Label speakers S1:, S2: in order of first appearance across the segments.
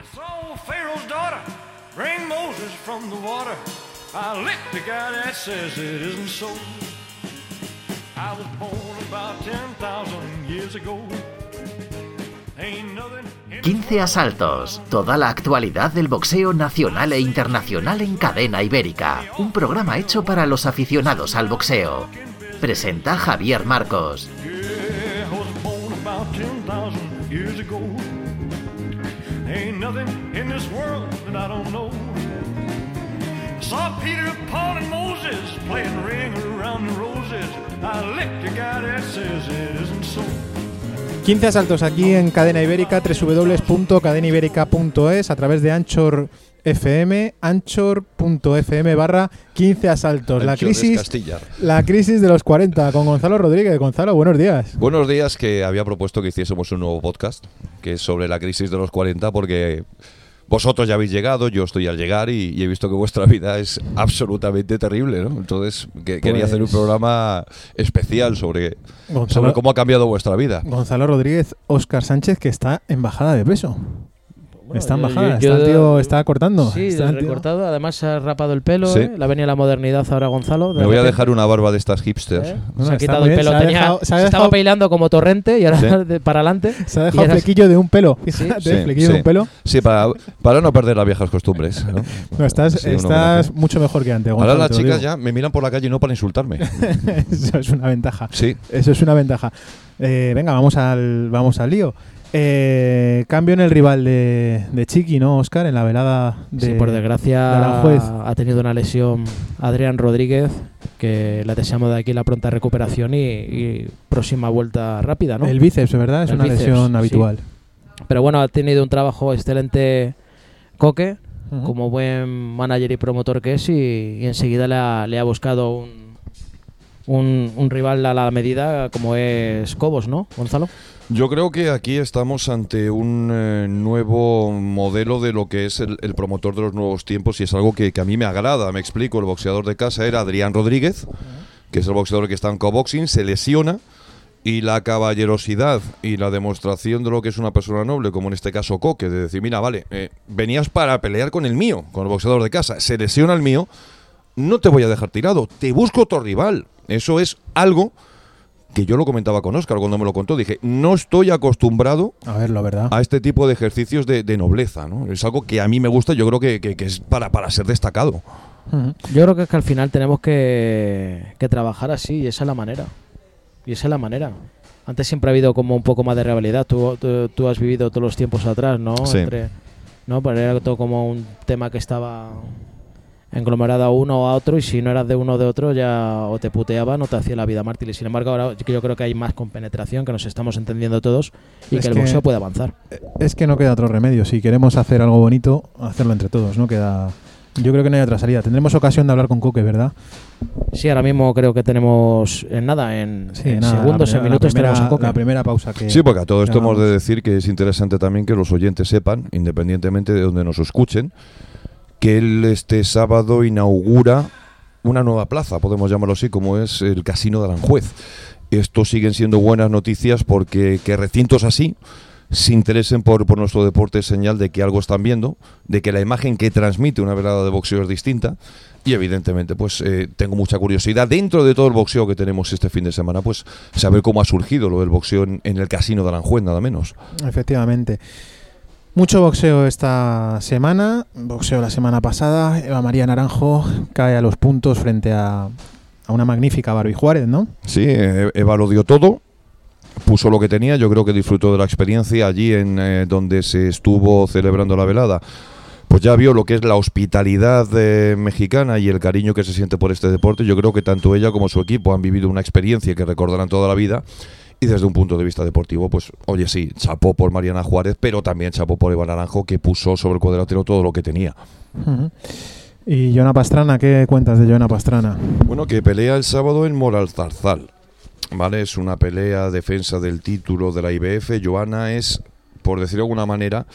S1: I saw Pharaoh's daughter bring Moses from the water. I licked the guy that says it isn't so. I was born about 10,000 years ago. Ain't nothing in
S2: 15 asaltos, toda la actualidad del boxeo nacional e internacional en cadena ibérica, un programa hecho para los aficionados al boxeo. Presenta Javier Marcos.
S1: Yeah, nothing in this world that I don't know. Saw Peter, Paul, and Moses playing ring around the roses. I licked the guy that says it isn't so.
S3: 15 asaltos aquí en Cadena Ibérica, www.cadenaibérica.es a través de Anchor FM, anchor.fm barra 15 asaltos. La crisis, la crisis de los 40 con Gonzalo Rodríguez. Gonzalo, buenos días.
S4: Buenos días, que había propuesto que hiciésemos un nuevo podcast, que es sobre la crisis de los 40, porque vosotros ya habéis llegado, yo estoy al llegar y, y he visto que vuestra vida es absolutamente terrible, ¿no? Entonces, que- quería hacer un
S3: Pues-
S4: programa especial sobre,
S3: Gonzalo-
S4: sobre cómo ha cambiado vuestra vida.
S3: Gonzalo Rodríguez, Óscar Sánchez, que está en bajada de peso.
S5: Bueno,
S3: está en
S5: yo-
S3: bajada,
S5: yo-
S3: está el tío está cortando.
S5: Sí,
S3: está el tío-
S5: recortado. Además se ha rapado el pelo.
S4: Sí.
S5: ¿eh? Le ha venido la modernidad ahora Gonzalo.
S4: Me voy a dejar una barba de estas hipsters.
S5: ¿eh?
S3: Bueno,
S5: se ha quitado el pelo.
S3: se ha
S5: tenía-
S3: dejado- se ha
S5: se
S3: dejado-
S5: estaba bailando como torrente y ahora
S4: Sí.
S5: de- para adelante.
S3: Se ha dejado
S5: ahora-
S3: flequillo de un pelo. Fíjate,
S4: Sí,
S3: flequillo
S4: sí.
S3: de un pelo.
S4: Sí, para, para no perder las viejas costumbres. ¿no?
S3: No, estás estás mucho mejor que antes.
S4: Ahora
S3: Gonzalo,
S4: las
S3: te lo
S4: chicas ya me miran por la calle y no para insultarme.
S3: Eso es una ventaja.
S4: Sí.
S3: Eso es una ventaja. Eh, venga, vamos al, vamos al lío. Eh, cambio en el rival de, de Chiqui, ¿no, Oscar? En la velada de.
S5: Sí, por
S3: de
S5: desgracia
S3: Aranjuez.
S5: ha tenido una lesión Adrián Rodríguez, que le deseamos de aquí la pronta recuperación y, y próxima vuelta rápida, ¿no?
S3: El bíceps, ¿verdad? Es
S5: El
S3: una
S5: bíceps,
S3: lesión
S5: sí.
S3: habitual.
S5: Pero bueno, ha tenido un trabajo excelente Coque, como buen manager y promotor que es, y, y enseguida le ha, le ha buscado un, un, un rival a la medida como es Cobos, ¿no, Gonzalo?
S4: Yo creo que aquí estamos ante un eh, nuevo modelo de lo que es el, promotor de los nuevos tiempos y es algo que, que a mí me agrada. Me explico, el boxeador de casa era Adrián Rodríguez, que es el boxeador que está en coboxing, se lesiona y la caballerosidad y la demostración de lo que es una persona noble, como en este caso Coque, de decir, mira, vale, eh, venías para pelear con el mío, con el boxeador de casa, se lesiona el mío, no te voy a dejar tirado, te busco otro rival. Eso es algo que yo lo comentaba con Oscar cuando me lo contó. Dije, no estoy acostumbrado
S3: A ver, la verdad.
S4: a este tipo de ejercicios de, de nobleza. ¿no? Es algo que a mí me gusta, yo creo que, que- que es para, para ser destacado.
S5: Yo creo que es que al final tenemos que, que trabajar así y esa es la manera. Y esa es la manera. Antes siempre ha habido como un poco más de rivalidad. Tú, tú, tú has vivido todos los tiempos atrás, ¿no?
S4: Sí.
S5: Entre, ¿no? Pero era todo como un tema que estaba englomerado a uno o a otro y si no eras de uno o de otro ya o te puteaban o te hacía la vida mártir. Y sin embargo ahora yo creo que hay más compenetración, que nos estamos entendiendo todos y
S3: Es
S5: que el
S3: que-
S5: boxeo puede avanzar.
S3: Es que no queda otro remedio. Si queremos hacer algo bonito, hacerlo entre todos. No queda. Yo creo que no hay otra salida. Tendremos ocasión de hablar con Coque, ¿verdad?
S5: Sí, ahora mismo creo que tenemos en nada, en,
S3: Sí,
S5: en
S3: nada, la
S5: segundos, en minutos
S3: primera,
S5: tenemos a Coque.
S3: la primera pausa que.
S4: Sí, porque a todo esto hemos de decir que es interesante también que los oyentes sepan, independientemente de donde nos escuchen, que él este sábado inaugura una nueva plaza, podemos llamarlo así, como es el Casino de Aranjuez. Esto siguen siendo buenas noticias porque que recintos así se interesen por, por nuestro deporte es señal de que algo están viendo, de que la imagen que transmite una velada de boxeo es distinta y evidentemente pues eh, tengo mucha curiosidad dentro de todo el boxeo que tenemos este fin de semana pues saber cómo ha surgido lo del boxeo en, en el Casino de Aranjuez nada menos.
S3: Efectivamente. Mucho boxeo esta semana. Boxeo la semana pasada. Eva María Naranjo cae a los puntos frente a, a una magnífica Barbie Juárez, ¿no?
S4: Sí, eh, Eva lo dio todo, puso lo que tenía, yo creo que disfrutó de la experiencia allí en eh, donde se estuvo celebrando la velada. Pues ya vio lo que es la hospitalidad eh, mexicana y el cariño que se siente por este deporte. Yo creo que tanto ella como su equipo han vivido una experiencia que recordarán toda la vida. Y desde un punto de vista deportivo, pues, oye, sí, chapó por Mariana Juárez, pero también chapó por Eva Naranjo, que puso sobre el cuadrilátero todo lo que tenía.
S3: Y Joana Pastrana, ¿qué cuentas de Joana Pastrana?
S4: Bueno, que pelea el sábado en Moral Zarzal. ¿Vale? Es una pelea defensa del título de la IBF. Joana es, por decirlo de alguna manera,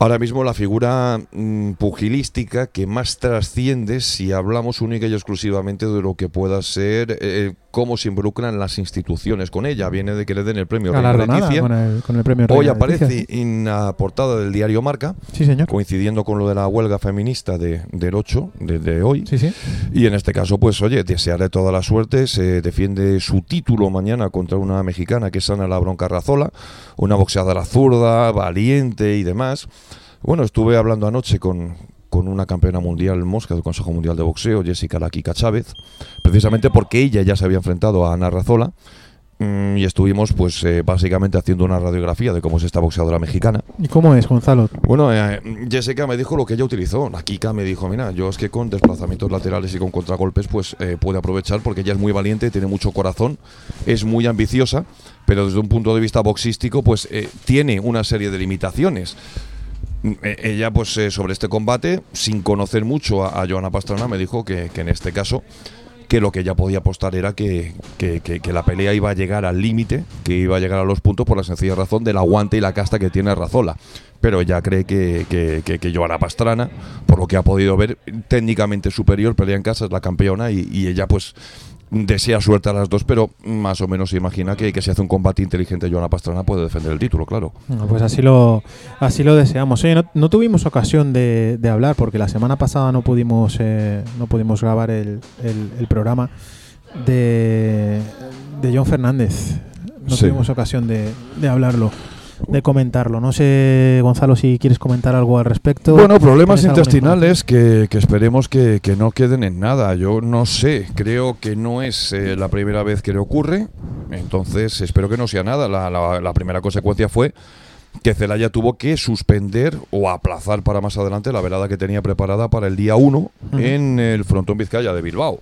S4: ahora mismo la figura mm, pugilística que más trasciende si hablamos única y exclusivamente de lo que pueda ser eh, cómo se involucran las instituciones con ella. Viene de que le den el premio Reina Leticia.
S3: con el, con el premio
S4: Hoy
S3: Reina
S4: aparece
S3: Leticia.
S4: en la portada del diario Marca,
S3: Sí, señor.
S4: coincidiendo con lo de la huelga feminista de, del 8, de, de hoy.
S3: Sí, sí.
S4: Y en este caso, pues oye, desearle toda la suerte. Se defiende su título mañana contra una mexicana que es Ana Labrón Carrazola, una boxeadora zurda, valiente y demás. Bueno, estuve hablando anoche con, con una campeona mundial mosca del Consejo Mundial de Boxeo, Jessica Laquica Chávez, precisamente porque ella ya se había enfrentado a Ana Razola. mm, Y estuvimos, pues, eh, básicamente haciendo una radiografía de cómo es esta boxeadora mexicana.
S3: ¿Y cómo es, Gonzalo?
S4: Bueno, eh, Jessica me dijo lo que ella utilizó. La Kika me dijo, mira, yo es que con desplazamientos laterales y con contragolpes, pues eh, puede aprovechar porque ella es muy valiente, tiene mucho corazón, es muy ambiciosa, pero desde un punto de vista boxístico, pues eh, tiene una serie de limitaciones. Eh, Ella, pues eh, sobre este combate, sin conocer mucho a, a Joana Pastrana, me dijo que, en este caso que lo que ella podía apostar era que, que- que- la pelea iba a llegar al límite, que iba a llegar a los puntos por la sencilla razón del aguante y la casta que tiene Razola. Pero ella cree que, Joana Pastrana, por lo que ha podido ver, técnicamente superior, pelea en casa, es la campeona y ella pues desea suerte a las dos, pero más o menos se imagina que, que si hace un combate inteligente Joana Pastrana puede defender el título, claro.
S3: Pues así lo, así lo deseamos. Oye, no, no tuvimos ocasión de, de hablar porque la semana pasada no pudimos, eh, no pudimos grabar el, el- el programa de, de John Fernández. No
S4: Sí.
S3: tuvimos ocasión de, de hablarlo, de comentarlo. No sé, Gonzalo, si quieres comentar algo al respecto.
S4: Bueno, problemas
S3: ¿Tienes alguna
S4: intestinales que, que esperemos que, que no queden en nada. Yo no sé, creo que no es eh, la primera vez que le ocurre, entonces espero que no sea nada. La, la- la primera consecuencia fue que Celaya tuvo que suspender o aplazar para más adelante la velada que tenía preparada para el día 1
S3: Ujú.
S4: en el frontón Vizcaya de Bilbao.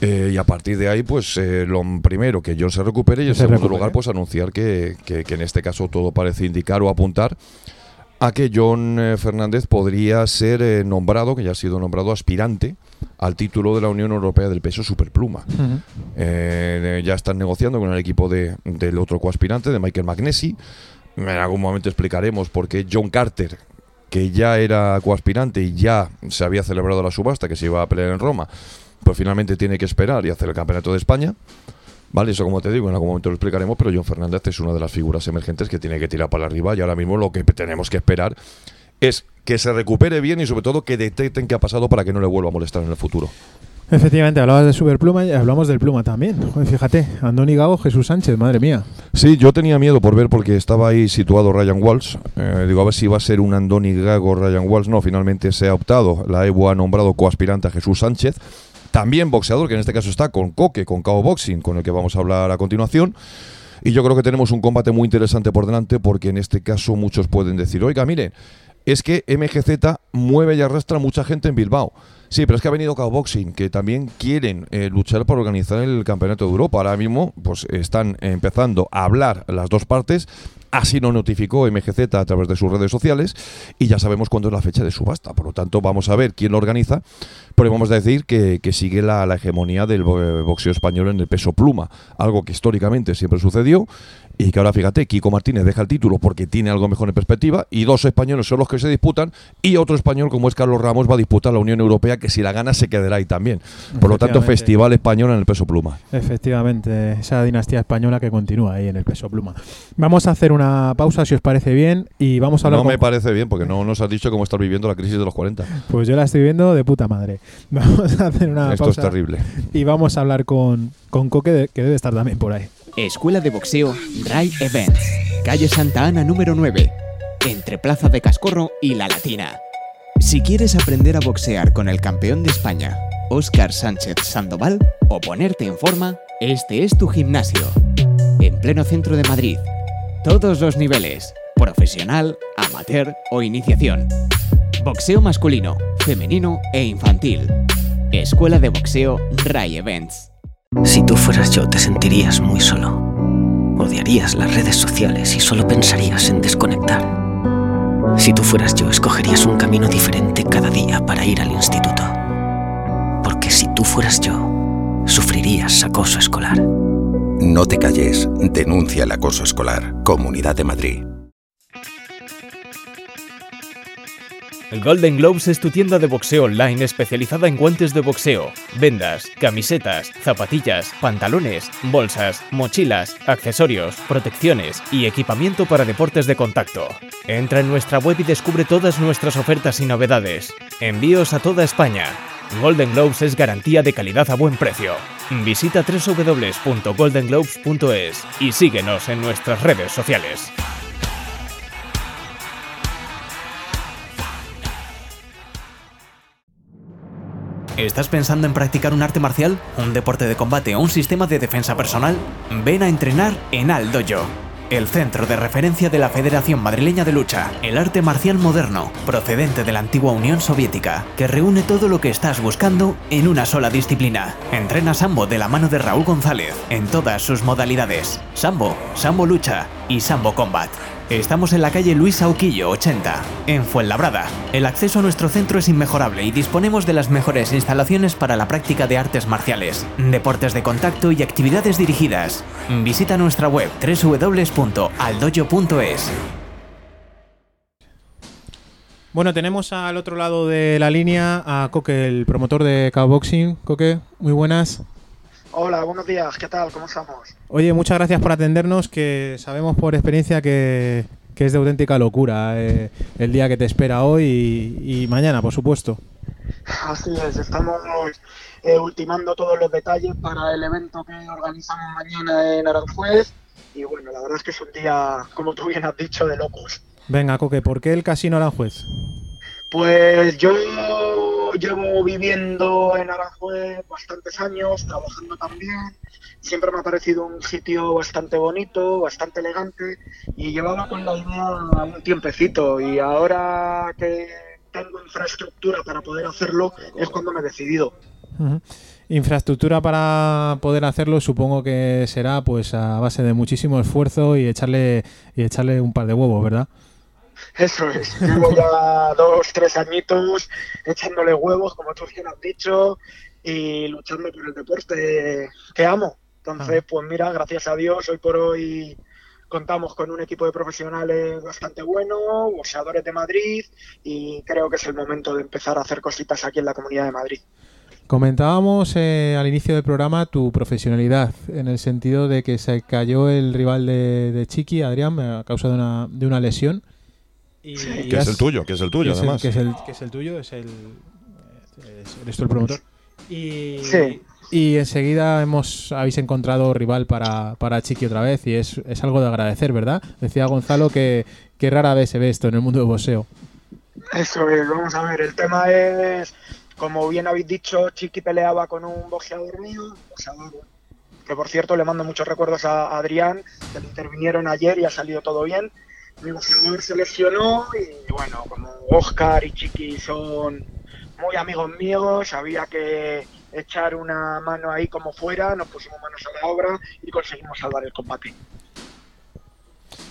S4: Eh, y a partir de ahí, pues eh, lo primero, que John se recupere y en
S3: Se
S4: segundo
S3: recupere.
S4: lugar, pues anunciar que, que- que en este caso todo parece indicar o apuntar a que John eh, Fernández podría ser eh, nombrado, que ya ha sido nombrado aspirante al título de la Unión Europea del peso superpluma. Eh, ya están negociando con el equipo de, del otro coaspirante, de Michael Magnesi. En algún momento explicaremos por qué John Carter, que ya era coaspirante y ya se había celebrado la subasta que se iba a pelear en Roma, pues finalmente tiene que esperar y hacer el campeonato de España. Vale, eso como te digo, en algún momento lo explicaremos, pero John Fernández es una de las figuras emergentes que tiene que tirar para arriba y ahora mismo lo que tenemos que esperar es que se recupere bien y sobre todo que detecten qué ha pasado para que no le vuelva a molestar en el futuro.
S3: Efectivamente, hablabas de Superpluma y hablamos del Pluma también. Joder, fíjate, Andoni Gago, Jesús Sánchez, madre mía.
S4: Sí, yo tenía miedo por ver porque estaba ahí situado Ryan Walsh. Eh, digo, a ver si va a ser un Andoni Gago Ryan Walsh. No, finalmente se ha optado. La EBU ha nombrado coaspirante a Jesús Sánchez. También boxeador, que en este caso está con Coque, con Cao Boxing, con el que vamos a hablar a continuación. Y yo creo que tenemos un combate muy interesante por delante porque en este caso muchos pueden decir, oiga, miren, es que MGZ mueve y arrastra mucha gente en Bilbao. Sí, pero es que ha venido Cao Boxing, que también quieren eh, luchar por organizar el Campeonato de Europa. Ahora mismo pues están empezando a hablar las dos partes. Así lo notificó MGZ a través de sus redes sociales y ya sabemos cuándo es la fecha de subasta. Por lo tanto, vamos a ver quién lo organiza. A decir que, que sigue la, la hegemonía del bo- boxeo español en el peso pluma, algo que históricamente siempre sucedió y que ahora fíjate, Kiko Martínez deja el título porque tiene algo mejor en perspectiva y dos españoles son los que se disputan y otro español como es Carlos Ramos va a disputar la Unión Europea que si la gana se quedará ahí también. Por lo tanto, festival español en el peso pluma.
S3: Efectivamente, esa dinastía española que continúa ahí en el peso pluma. Vamos a hacer una pausa, si os parece bien, y vamos a hablar
S4: No
S3: con-
S4: me parece bien porque no nos has dicho cómo estar viviendo la crisis de los 40.
S3: Pues yo la estoy viendo de puta madre. Vamos a hacer una
S4: Esto
S3: pausa
S4: es terrible.
S3: y vamos a hablar con, con Coque, que debe estar también por ahí.
S6: Escuela de Boxeo Ray Events, calle Santa Ana número 9, entre Plaza de Cascorro y La Latina. Si quieres aprender a boxear con el campeón de España, Óscar Sánchez Sandoval, o ponerte en forma, este es tu gimnasio. En pleno centro de Madrid. Todos los niveles, profesional, amateur o iniciación. Boxeo masculino, femenino e infantil. Escuela de Boxeo Ray Events.
S7: Si tú fueras yo, te sentirías muy solo. Odiarías las redes sociales y solo pensarías en desconectar. Si tú fueras yo, escogerías un camino diferente cada día para ir al instituto. Porque si tú fueras yo, sufrirías acoso escolar.
S8: No te calles, denuncia el acoso escolar. Comunidad de Madrid.
S9: Golden Gloves es tu tienda de boxeo online especializada en guantes de boxeo, vendas, camisetas, zapatillas, pantalones, bolsas, mochilas, accesorios, protecciones y equipamiento para deportes de contacto. Entra en nuestra web y descubre todas nuestras ofertas y novedades. Envíos a toda España. Golden Gloves es garantía de calidad a buen precio. Visita www.goldenglobes.es y síguenos en nuestras redes sociales.
S6: ¿Estás pensando en practicar un arte marcial, un deporte de combate o un sistema de defensa personal? Ven a entrenar en Al Dojo, el centro de referencia de la Federación Madrileña de Lucha, el arte marcial moderno, procedente de la antigua Unión Soviética, que reúne todo lo que estás buscando en una sola disciplina. Entrena Sambo de la mano de Raúl González en todas sus modalidades: Sambo, Sambo Lucha y Sambo Combat. Estamos en la calle Luis Auquillo 80, en Fuenlabrada. El acceso a nuestro centro es inmejorable y disponemos de las mejores instalaciones para la práctica de artes marciales, deportes de contacto y actividades dirigidas. Visita nuestra web www.aldoyo.es.
S3: Bueno, tenemos al otro lado de la línea a Coque, el promotor de Cowboxing. Coque, muy buenas.
S10: Hola, buenos días, ¿qué tal? ¿Cómo estamos?
S3: Oye, muchas gracias por atendernos, que sabemos por experiencia que, que es de auténtica locura eh, el día que te espera hoy y, y mañana, por supuesto.
S10: Así es, estamos eh, ultimando todos los detalles para el evento que organizamos mañana en Aranjuez y bueno, la verdad es que es un día, como tú bien has dicho, de locos.
S3: Venga, Coque, ¿por qué el Casino Aranjuez?
S10: Pues yo llevo viviendo en Aranjuez bastantes años, trabajando también. Siempre me ha parecido un sitio bastante bonito, bastante elegante y llevaba con la idea un tiempecito y ahora que tengo infraestructura para poder hacerlo es cuando me he decidido.
S3: Infraestructura para poder hacerlo supongo que será pues a base de muchísimo esfuerzo y echarle y echarle un par de huevos, ¿verdad?
S10: Eso es, llevo ya dos, tres añitos echándole huevos, como tú bien has dicho, y luchando por el deporte que amo. Entonces, pues mira, gracias a Dios, hoy por hoy contamos con un equipo de profesionales bastante bueno, boxeadores de Madrid, y creo que es el momento de empezar a hacer cositas aquí en la Comunidad de Madrid.
S3: Comentábamos eh, al inicio del programa tu profesionalidad, en el sentido de que se cayó el rival de, de Chiqui, Adrián, a causa de una, de una lesión. Y
S4: Que es
S3: has-
S4: el tuyo, que es el tuyo,
S3: que es el-
S4: además.
S3: que, es el, que es el tuyo, es el. es- eres tú el promotor. Y,
S10: Sí.
S3: y enseguida hemos habéis encontrado rival para, para Chiqui otra vez y es, es algo de agradecer, ¿verdad? Decía Gonzalo que, que rara vez se ve esto en el mundo del boxeo.
S10: Eso es, vamos a ver, el tema es, como bien habéis dicho, Chiqui peleaba con un boxeador mío, un boxeador que por cierto le mando muchos recuerdos a Adrián, que le intervinieron ayer y ha salido todo bien. Mi boxeador se lesionó y bueno, como Oscar y Chiqui son muy amigos míos, había que echar una mano ahí como fuera, nos pusimos manos a la obra y conseguimos salvar el combate.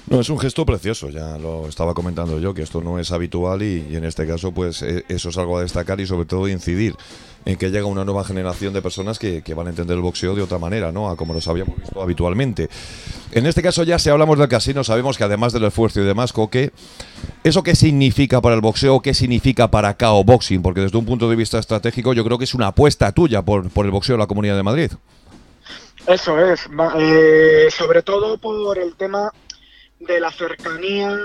S4: No, es un gesto precioso, ya lo estaba comentando yo, que esto no es habitual y, en este caso pues eh, eso es algo a destacar y sobre todo incidir en que llega una nueva generación de personas que, que van a entender el boxeo de otra manera, ¿no? A como los habíamos visto habitualmente. En este caso ya si hablamos del casino, sabemos que además del esfuerzo y demás, Coque, ¿eso qué significa para el boxeo? ¿Qué significa para KO Boxing? Porque desde un punto de vista estratégico yo creo que es una apuesta tuya por, por el boxeo en la Comunidad de Madrid.
S10: Eso es, eh, sobre todo por el tema de la cercanía,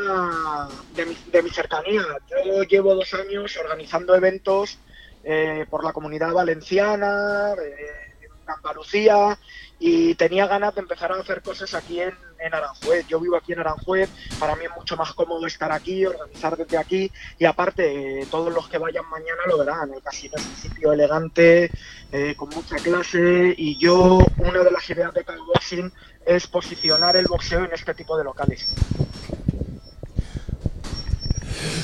S10: de mi, de mi cercanía. Yo llevo dos años organizando eventos eh, por la comunidad valenciana, eh, Andalucía, y tenía ganas de empezar a hacer cosas aquí en, en Aranjuez. Yo vivo aquí en Aranjuez, para mí es mucho más cómodo estar aquí, organizar desde aquí, y aparte, eh, todos los que vayan mañana lo verán. El casino es un sitio elegante, eh, con mucha clase, y yo, una de las ideas de Boxing es posicionar el boxeo en este tipo de locales.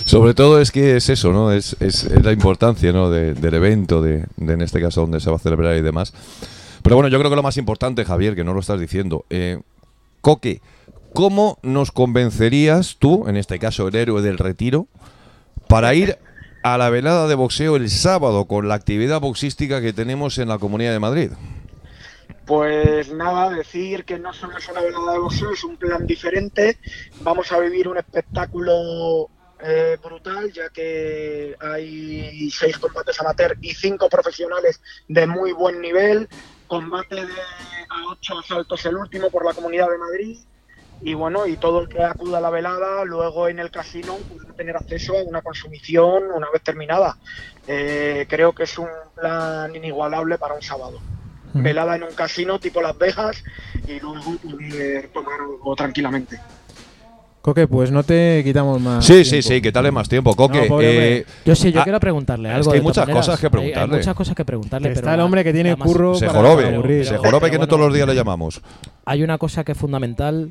S4: Sobre todo es que es eso, ¿no? Es, es- es la importancia, ¿no? de- del evento, de, de en este caso donde se va a celebrar y demás. Pero bueno, yo creo que lo más importante, Javier, que no lo estás diciendo, eh, Coque, ¿cómo nos convencerías tú, en este caso el héroe del retiro, para ir a la velada de boxeo el sábado con la actividad boxística que tenemos en la Comunidad de Madrid?
S10: Pues nada, decir que no solo es una velada de boxeo, es un plan diferente. Vamos a vivir un espectáculo eh, brutal, ya que hay seis combates amateur y cinco profesionales de muy buen nivel. Combate de a ocho asaltos el último por la Comunidad de Madrid. Y bueno, y todo el que acuda a la velada, luego en el casino podrá tener acceso a una consumición una vez terminada. Eh, creo que es un plan inigualable para un sábado. Velada en un casino tipo Las Vegas y luego poder tomar algo tranquilamente.
S3: Coque, pues no te quitamos más.
S4: Sí,
S3: tiempo.
S4: sí, sí, quítale más tiempo, Coque.
S3: No, pobre hombre.
S4: Eh,
S5: Yo sí, yo
S4: ah,
S5: quiero preguntarle
S4: es
S5: algo.
S4: que hay
S5: de todas
S4: muchas
S5: maneras.
S4: cosas que preguntarle.
S5: Hay, muchas cosas que preguntarle. Pero
S3: está el hombre que tiene curro
S4: se
S3: para
S4: jorobe,
S3: aburrir.
S4: se jorobe que no todos los días le llamamos.
S5: Hay una cosa que es fundamental.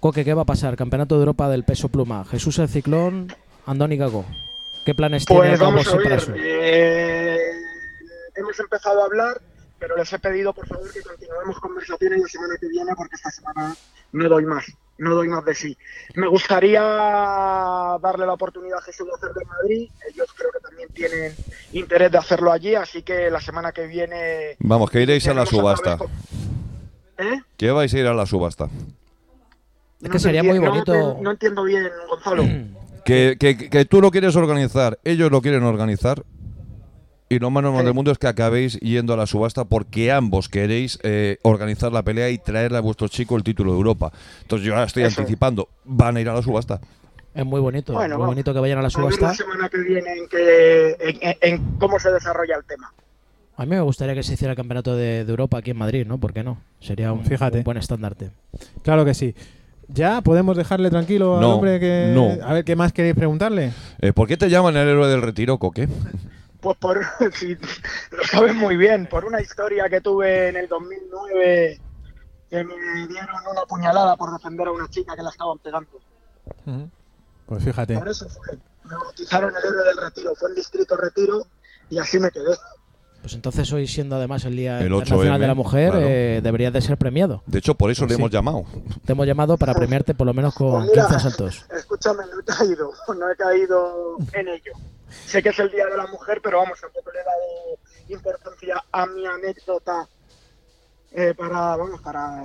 S5: Coque, ¿qué va a pasar? Campeonato de Europa del peso pluma. Jesús el Ciclón, Andoni Gago. ¿Qué planes
S10: Pues
S5: tiene
S10: vamos a ver, eh, hemos empezado a hablar, pero les he pedido por favor que continuemos conversaciones la semana que viene porque esta semana no doy más, no doy más de sí. Me gustaría darle la oportunidad a Jesús de hacerlo en Madrid, ellos creo que también tienen interés de hacerlo allí, así que la semana que viene...
S4: Vamos, que iréis a la subasta.
S10: con- ¿Eh?
S4: Que vais a ir a la subasta.
S5: Es
S10: No
S5: que sería muy
S10: no
S5: bonito.
S10: te- No, entiendo bien, Gonzalo.
S4: Que, que- que tú lo quieres organizar, ellos lo quieren organizar. Y lo más normal
S10: Sí.
S4: del mundo es que acabéis yendo a la subasta porque ambos queréis eh, organizar la pelea y traerle a vuestro chico el título de Europa. Entonces yo ahora estoy
S10: Eso.
S4: anticipando, van a ir a la subasta.
S5: Es muy bonito.
S10: Bueno,
S5: muy
S10: vamos.
S5: bonito que vayan a la
S10: A ver la
S5: subasta.
S10: semana que viene en, que- en- en- en cómo se desarrolla el tema.
S5: A mí me gustaría que se hiciera el campeonato de, de Europa aquí en Madrid, ¿no? ¿Por qué no? Sería un,
S3: Fíjate.
S5: un buen estandarte.
S3: Claro que sí. ¿Ya podemos dejarle tranquilo al
S4: No,
S3: hombre que.
S4: no.
S3: A ver, ¿qué más queréis preguntarle?
S4: Eh, ¿Por qué te llaman el héroe del retiro, Coque?
S10: Pues por, si lo sabes muy bien, por una historia que tuve en el 2009 que me dieron una puñalada por defender a una chica que la estaban pegando.
S3: Pues fíjate.
S10: Por eso fue. Me bautizaron el héroe del retiro, fue en Distrito Retiro y así me quedé.
S5: Pues entonces hoy siendo además el Día
S4: El
S5: Internacional
S4: 8M,
S5: de la Mujer,
S4: claro.
S5: eh, deberías de ser premiado.
S4: De hecho, por eso
S3: Pues
S4: le
S3: sí.
S4: hemos llamado.
S5: Te hemos llamado para premiarte por lo menos con
S10: Pues mira,
S5: 15 asaltos.
S10: Escúchame, no he caído, no he caído en ello. Sé que es el Día de la Mujer, pero vamos, tampoco le he dado importancia a mi anécdota eh, para, vamos, para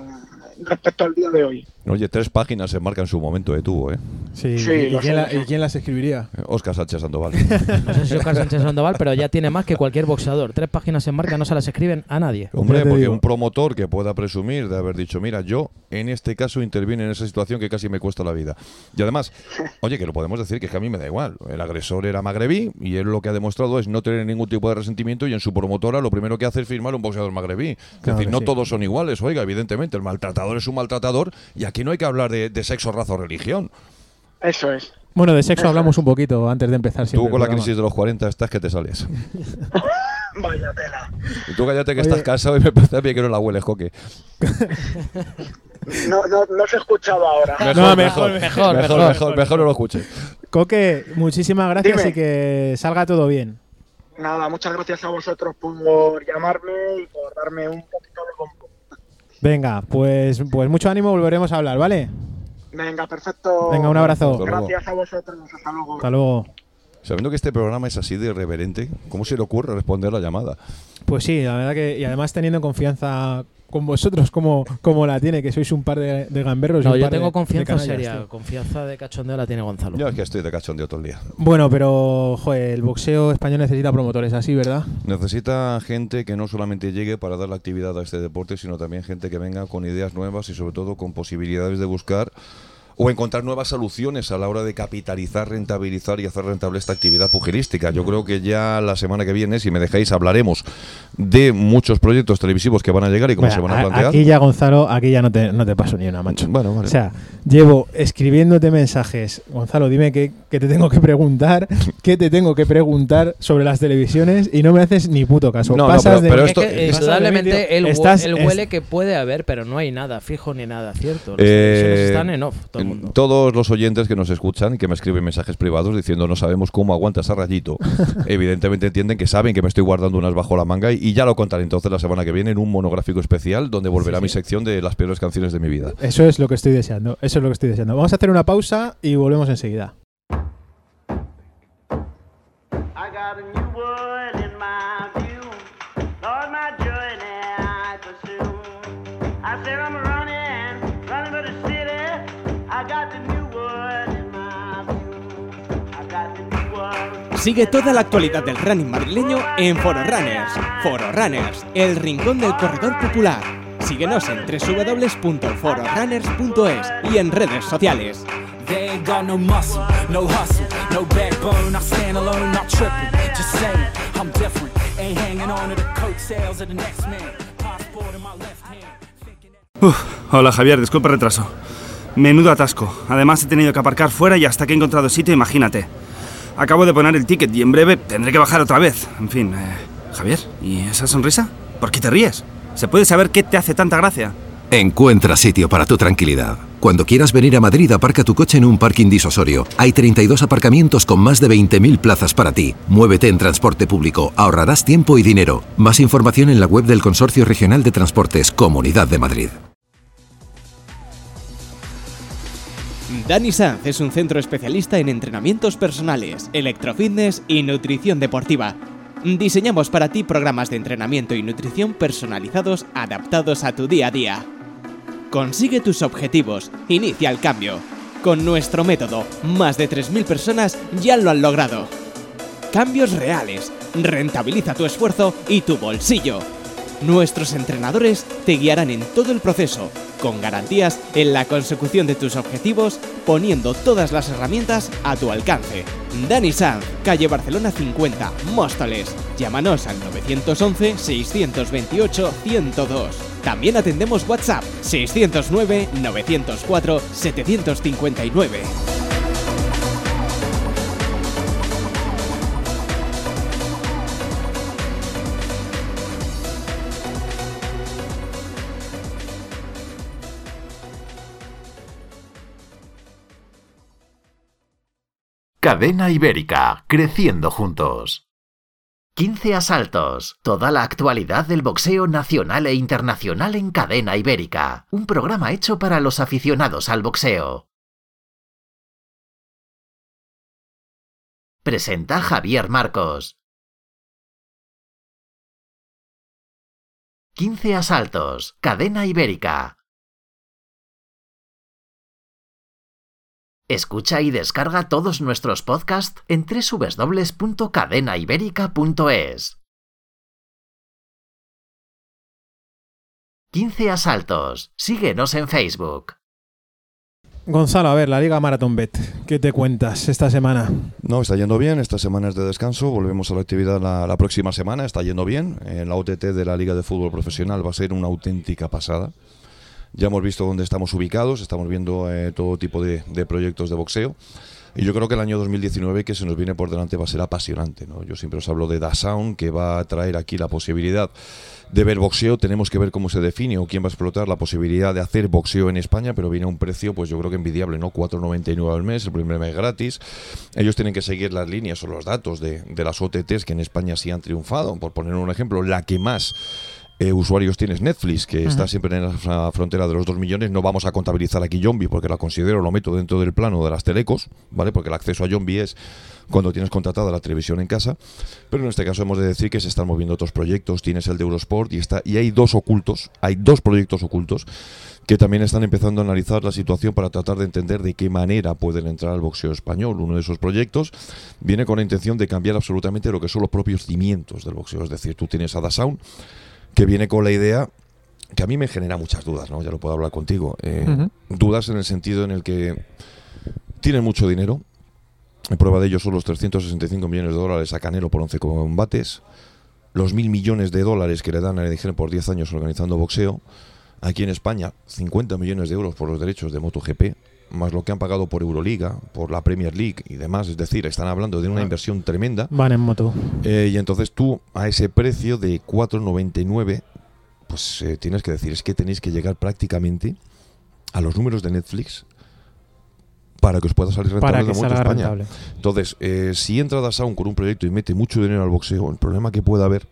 S10: respecto al día de hoy.
S4: Oye, tres páginas se marcan su momento de tuvo, ¿eh?
S3: Sí,
S10: Sí,
S3: ¿y, quién la- y las escribiría?
S4: Oscar Sánchez Sandoval.
S5: No sé si Oscar Sánchez Sandoval, pero ya tiene más que cualquier boxeador. Tres páginas en marca no se las escriben a nadie.
S4: Hombre, porque
S3: digo.
S4: un promotor que pueda presumir de haber dicho, mira, yo en este caso intervine en esa situación que casi me cuesta la vida. Y además, oye, que lo podemos decir, que es que a mí me da igual. El agresor era magrebí y él lo que ha demostrado es no tener ningún tipo de resentimiento y en su promotora lo primero que hace es firmar un boxeador magrebí. Es
S3: Claro
S4: decir,
S3: que
S4: no
S3: sí.
S4: todos son iguales, oiga, evidentemente, el maltratador es un maltratador y aquí no hay que hablar de, de sexo, raza o religión.
S10: Eso es.
S3: Bueno, de sexo hablamos un poquito antes de empezar
S4: Tú con la crisis de los 40 estás que te sales.
S10: Vaya tela.
S4: Y tú cállate que
S3: Oye.
S4: estás casado y me parece a mí que no la hueles, Coque.
S10: No, no, no se ha escuchado ahora.
S3: No, mejor,
S4: mejor,
S5: mejor,
S4: mejor,
S5: mejor.
S4: mejor, mejor no lo escuche.
S3: Coque, muchísimas gracias
S10: Dime.
S3: y que salga todo bien.
S10: Nada, muchas gracias a vosotros por llamarme y por darme un poquito de bombo.
S3: Venga, pues, pues mucho ánimo, volveremos a hablar, ¿vale?
S10: Venga, perfecto.
S3: Venga, un abrazo.
S4: Hasta luego.
S10: Gracias a vosotros. Hasta luego.
S3: Hasta luego.
S4: Sabiendo que este programa es así de irreverente, ¿cómo se le ocurre responder la llamada?
S3: Pues sí, la verdad que. Y además teniendo confianza con vosotros como, como la tiene, que sois un par de, de gamberros. y
S5: No,
S3: un
S5: yo
S3: par de-
S5: tengo
S3: de
S5: confianza
S3: canallas,
S5: seria.
S3: tío.
S5: Confianza de cachondeo la tiene Gonzalo.
S4: Yo es que estoy de cachondeo todo el día.
S3: Bueno, pero joder, el boxeo español necesita promotores así, ¿verdad?
S4: Necesita gente que no solamente llegue para dar la actividad a este deporte, sino también gente que venga con ideas nuevas y sobre todo con posibilidades de buscar o encontrar nuevas soluciones a la hora de capitalizar, rentabilizar y hacer rentable esta actividad pugilística. Yo creo que ya la semana que viene, si me dejáis, hablaremos de muchos proyectos televisivos que van a llegar y cómo
S3: Bueno,
S4: se van a
S3: a-
S4: plantear.
S3: Aquí ya, Gonzalo, aquí ya no te, no te paso ni una, macho.
S4: Bueno, vale.
S3: O sea, llevo escribiéndote mensajes. Gonzalo, dime qué, qué te tengo que preguntar, qué te tengo que preguntar sobre las televisiones y no me haces ni puto caso.
S4: No, no,
S3: Pasas
S4: pero-
S3: de-
S4: pero
S5: Es
S4: esto-
S5: que,
S3: pasas de mí,
S5: indudablemente
S3: es-
S5: huele que puede haber, pero no hay nada fijo ni nada cierto. Las
S4: Eh,
S5: televisiones están en off, todo el mundo.
S4: Todos los oyentes que nos escuchan y que me escriben mensajes privados diciendo no sabemos cómo aguantas a rayito, evidentemente entienden que saben que me estoy guardando unas bajo la manga y, y ya lo contaré entonces la semana que viene en un monográfico especial donde volverá mi sección de las peores canciones de mi vida.
S3: Eso es lo que estoy deseando. Eso es lo que estoy deseando. Vamos a hacer una pausa y volvemos enseguida.
S6: Sigue toda la actualidad del running madrileño en Foro Runners. Foro Runners, el rincón del corredor popular. Síguenos en www.fororunners.es y en redes sociales.
S11: They ain't got no muscle, no hustle, no backbone. I stand alone, not tripping. Just saying, I'm different. Ain't hanging on to the coattails of the next man. Passport in my left hand.
S12: Uf, hola Javier, disculpa el retraso. Menudo atasco. Además he tenido que aparcar fuera y hasta que he encontrado sitio, imagínate. Acabo de poner el ticket y en breve tendré que bajar otra vez. En fin, eh, Javier, ¿y esa sonrisa? ¿Por qué te ríes? ¿Se puede saber qué te hace tanta gracia?
S8: Encuentra sitio para tu tranquilidad. Cuando quieras venir a Madrid, aparca tu coche en un parking disosorio. Hay 32 aparcamientos con más de 20.000 plazas para ti. Muévete en transporte público, ahorrarás tiempo y dinero. Más información en la web del Consorcio Regional de Transportes, Comunidad de Madrid.
S6: Dani Sanz es un centro especialista en entrenamientos personales, electrofitness y nutrición deportiva. Diseñamos para ti programas de entrenamiento y nutrición personalizados adaptados a tu día a día. Consigue tus objetivos, inicia el cambio. Con nuestro método, más de 3.000 personas ya lo han logrado. Cambios reales, rentabiliza tu esfuerzo y tu bolsillo. Nuestros entrenadores te guiarán en todo el proceso, con garantías en la consecución de tus objetivos, poniendo todas las herramientas a tu alcance. Dani Sanz, calle Barcelona 50, Móstoles. Llámanos al 911-628-102. También atendemos WhatsApp 609-904-759.
S2: Cadena Ibérica, creciendo juntos. 15 asaltos. Toda la actualidad del boxeo nacional e internacional en Cadena Ibérica. Un programa hecho para los aficionados al boxeo. Presenta Javier Marcos. 15 asaltos. Cadena Ibérica. Escucha y descarga todos nuestros podcasts en www.cadenaiberica.es. 15 asaltos. Síguenos en Facebook.
S3: Gonzalo, a ver, la Liga Marathon Bet, ¿qué te cuentas esta semana?
S4: No, está yendo bien. Esta semana es de descanso. Volvemos a la actividad la, la próxima semana. Está yendo bien. En la OTT de la Liga de Fútbol Profesional va a ser una auténtica pasada. Ya hemos visto dónde estamos ubicados, estamos viendo eh, todo tipo de, proyectos de boxeo. Y yo creo que el año 2019 que se nos viene por delante va a ser apasionante. Yo siempre os hablo de DASound, que va a traer aquí la posibilidad de ver boxeo. Tenemos que ver cómo se define o quién va a explotar la posibilidad de hacer boxeo en España, pero viene a un precio, pues yo creo que envidiable, ¿no? 4,99 al mes, el primer mes gratis. Ellos tienen que seguir las líneas o los datos de, de las OTTs que en España sí han triunfado. Por poner un ejemplo, la que más eh, usuarios tienes Netflix, que uh -huh. está siempre en la frontera de los 2 millones. No vamos a contabilizar aquí Zombie porque la considero, lo meto dentro del plano de las telecos, ¿vale? Porque el acceso a Zombie es cuando tienes contratada la televisión en casa. Pero en este caso hemos de decir que se están moviendo otros proyectos. Tienes el de Eurosport y, está, y hay dos ocultos, hay dos proyectos ocultos que también están empezando a analizar la situación para tratar de entender de qué manera pueden entrar al boxeo español. Uno de esos proyectos viene con la intención de cambiar absolutamente lo que son los propios cimientos del boxeo. Es decir, tú tienes a Dasound que viene con la idea que a mí me genera muchas dudas, ¿no? Ya lo puedo hablar contigo. Eh, uh -huh. Dudas en el sentido en el que tienen mucho dinero. En prueba de ello son los 365 millones de dólares a Canelo por 11 combates, los mil millones de dólares que le dan a Edigene por 10 años organizando boxeo. Aquí en España, 50 millones de euros por los derechos de MotoGP, más lo que han pagado por Euroliga, por la Premier League y demás. Es decir, están hablando de una inversión tremenda.
S3: Van en moto.
S4: Eh, y entonces tú, a ese precio de 4,99, pues eh, tienes que decir, es que tenéis que llegar prácticamente a los números de Netflix para que os pueda salir rentable
S3: Para que salga
S4: España.
S3: rentable.
S4: Entonces, eh, si entra Dasound con un proyecto y mete mucho dinero al boxeo, el problema que pueda haber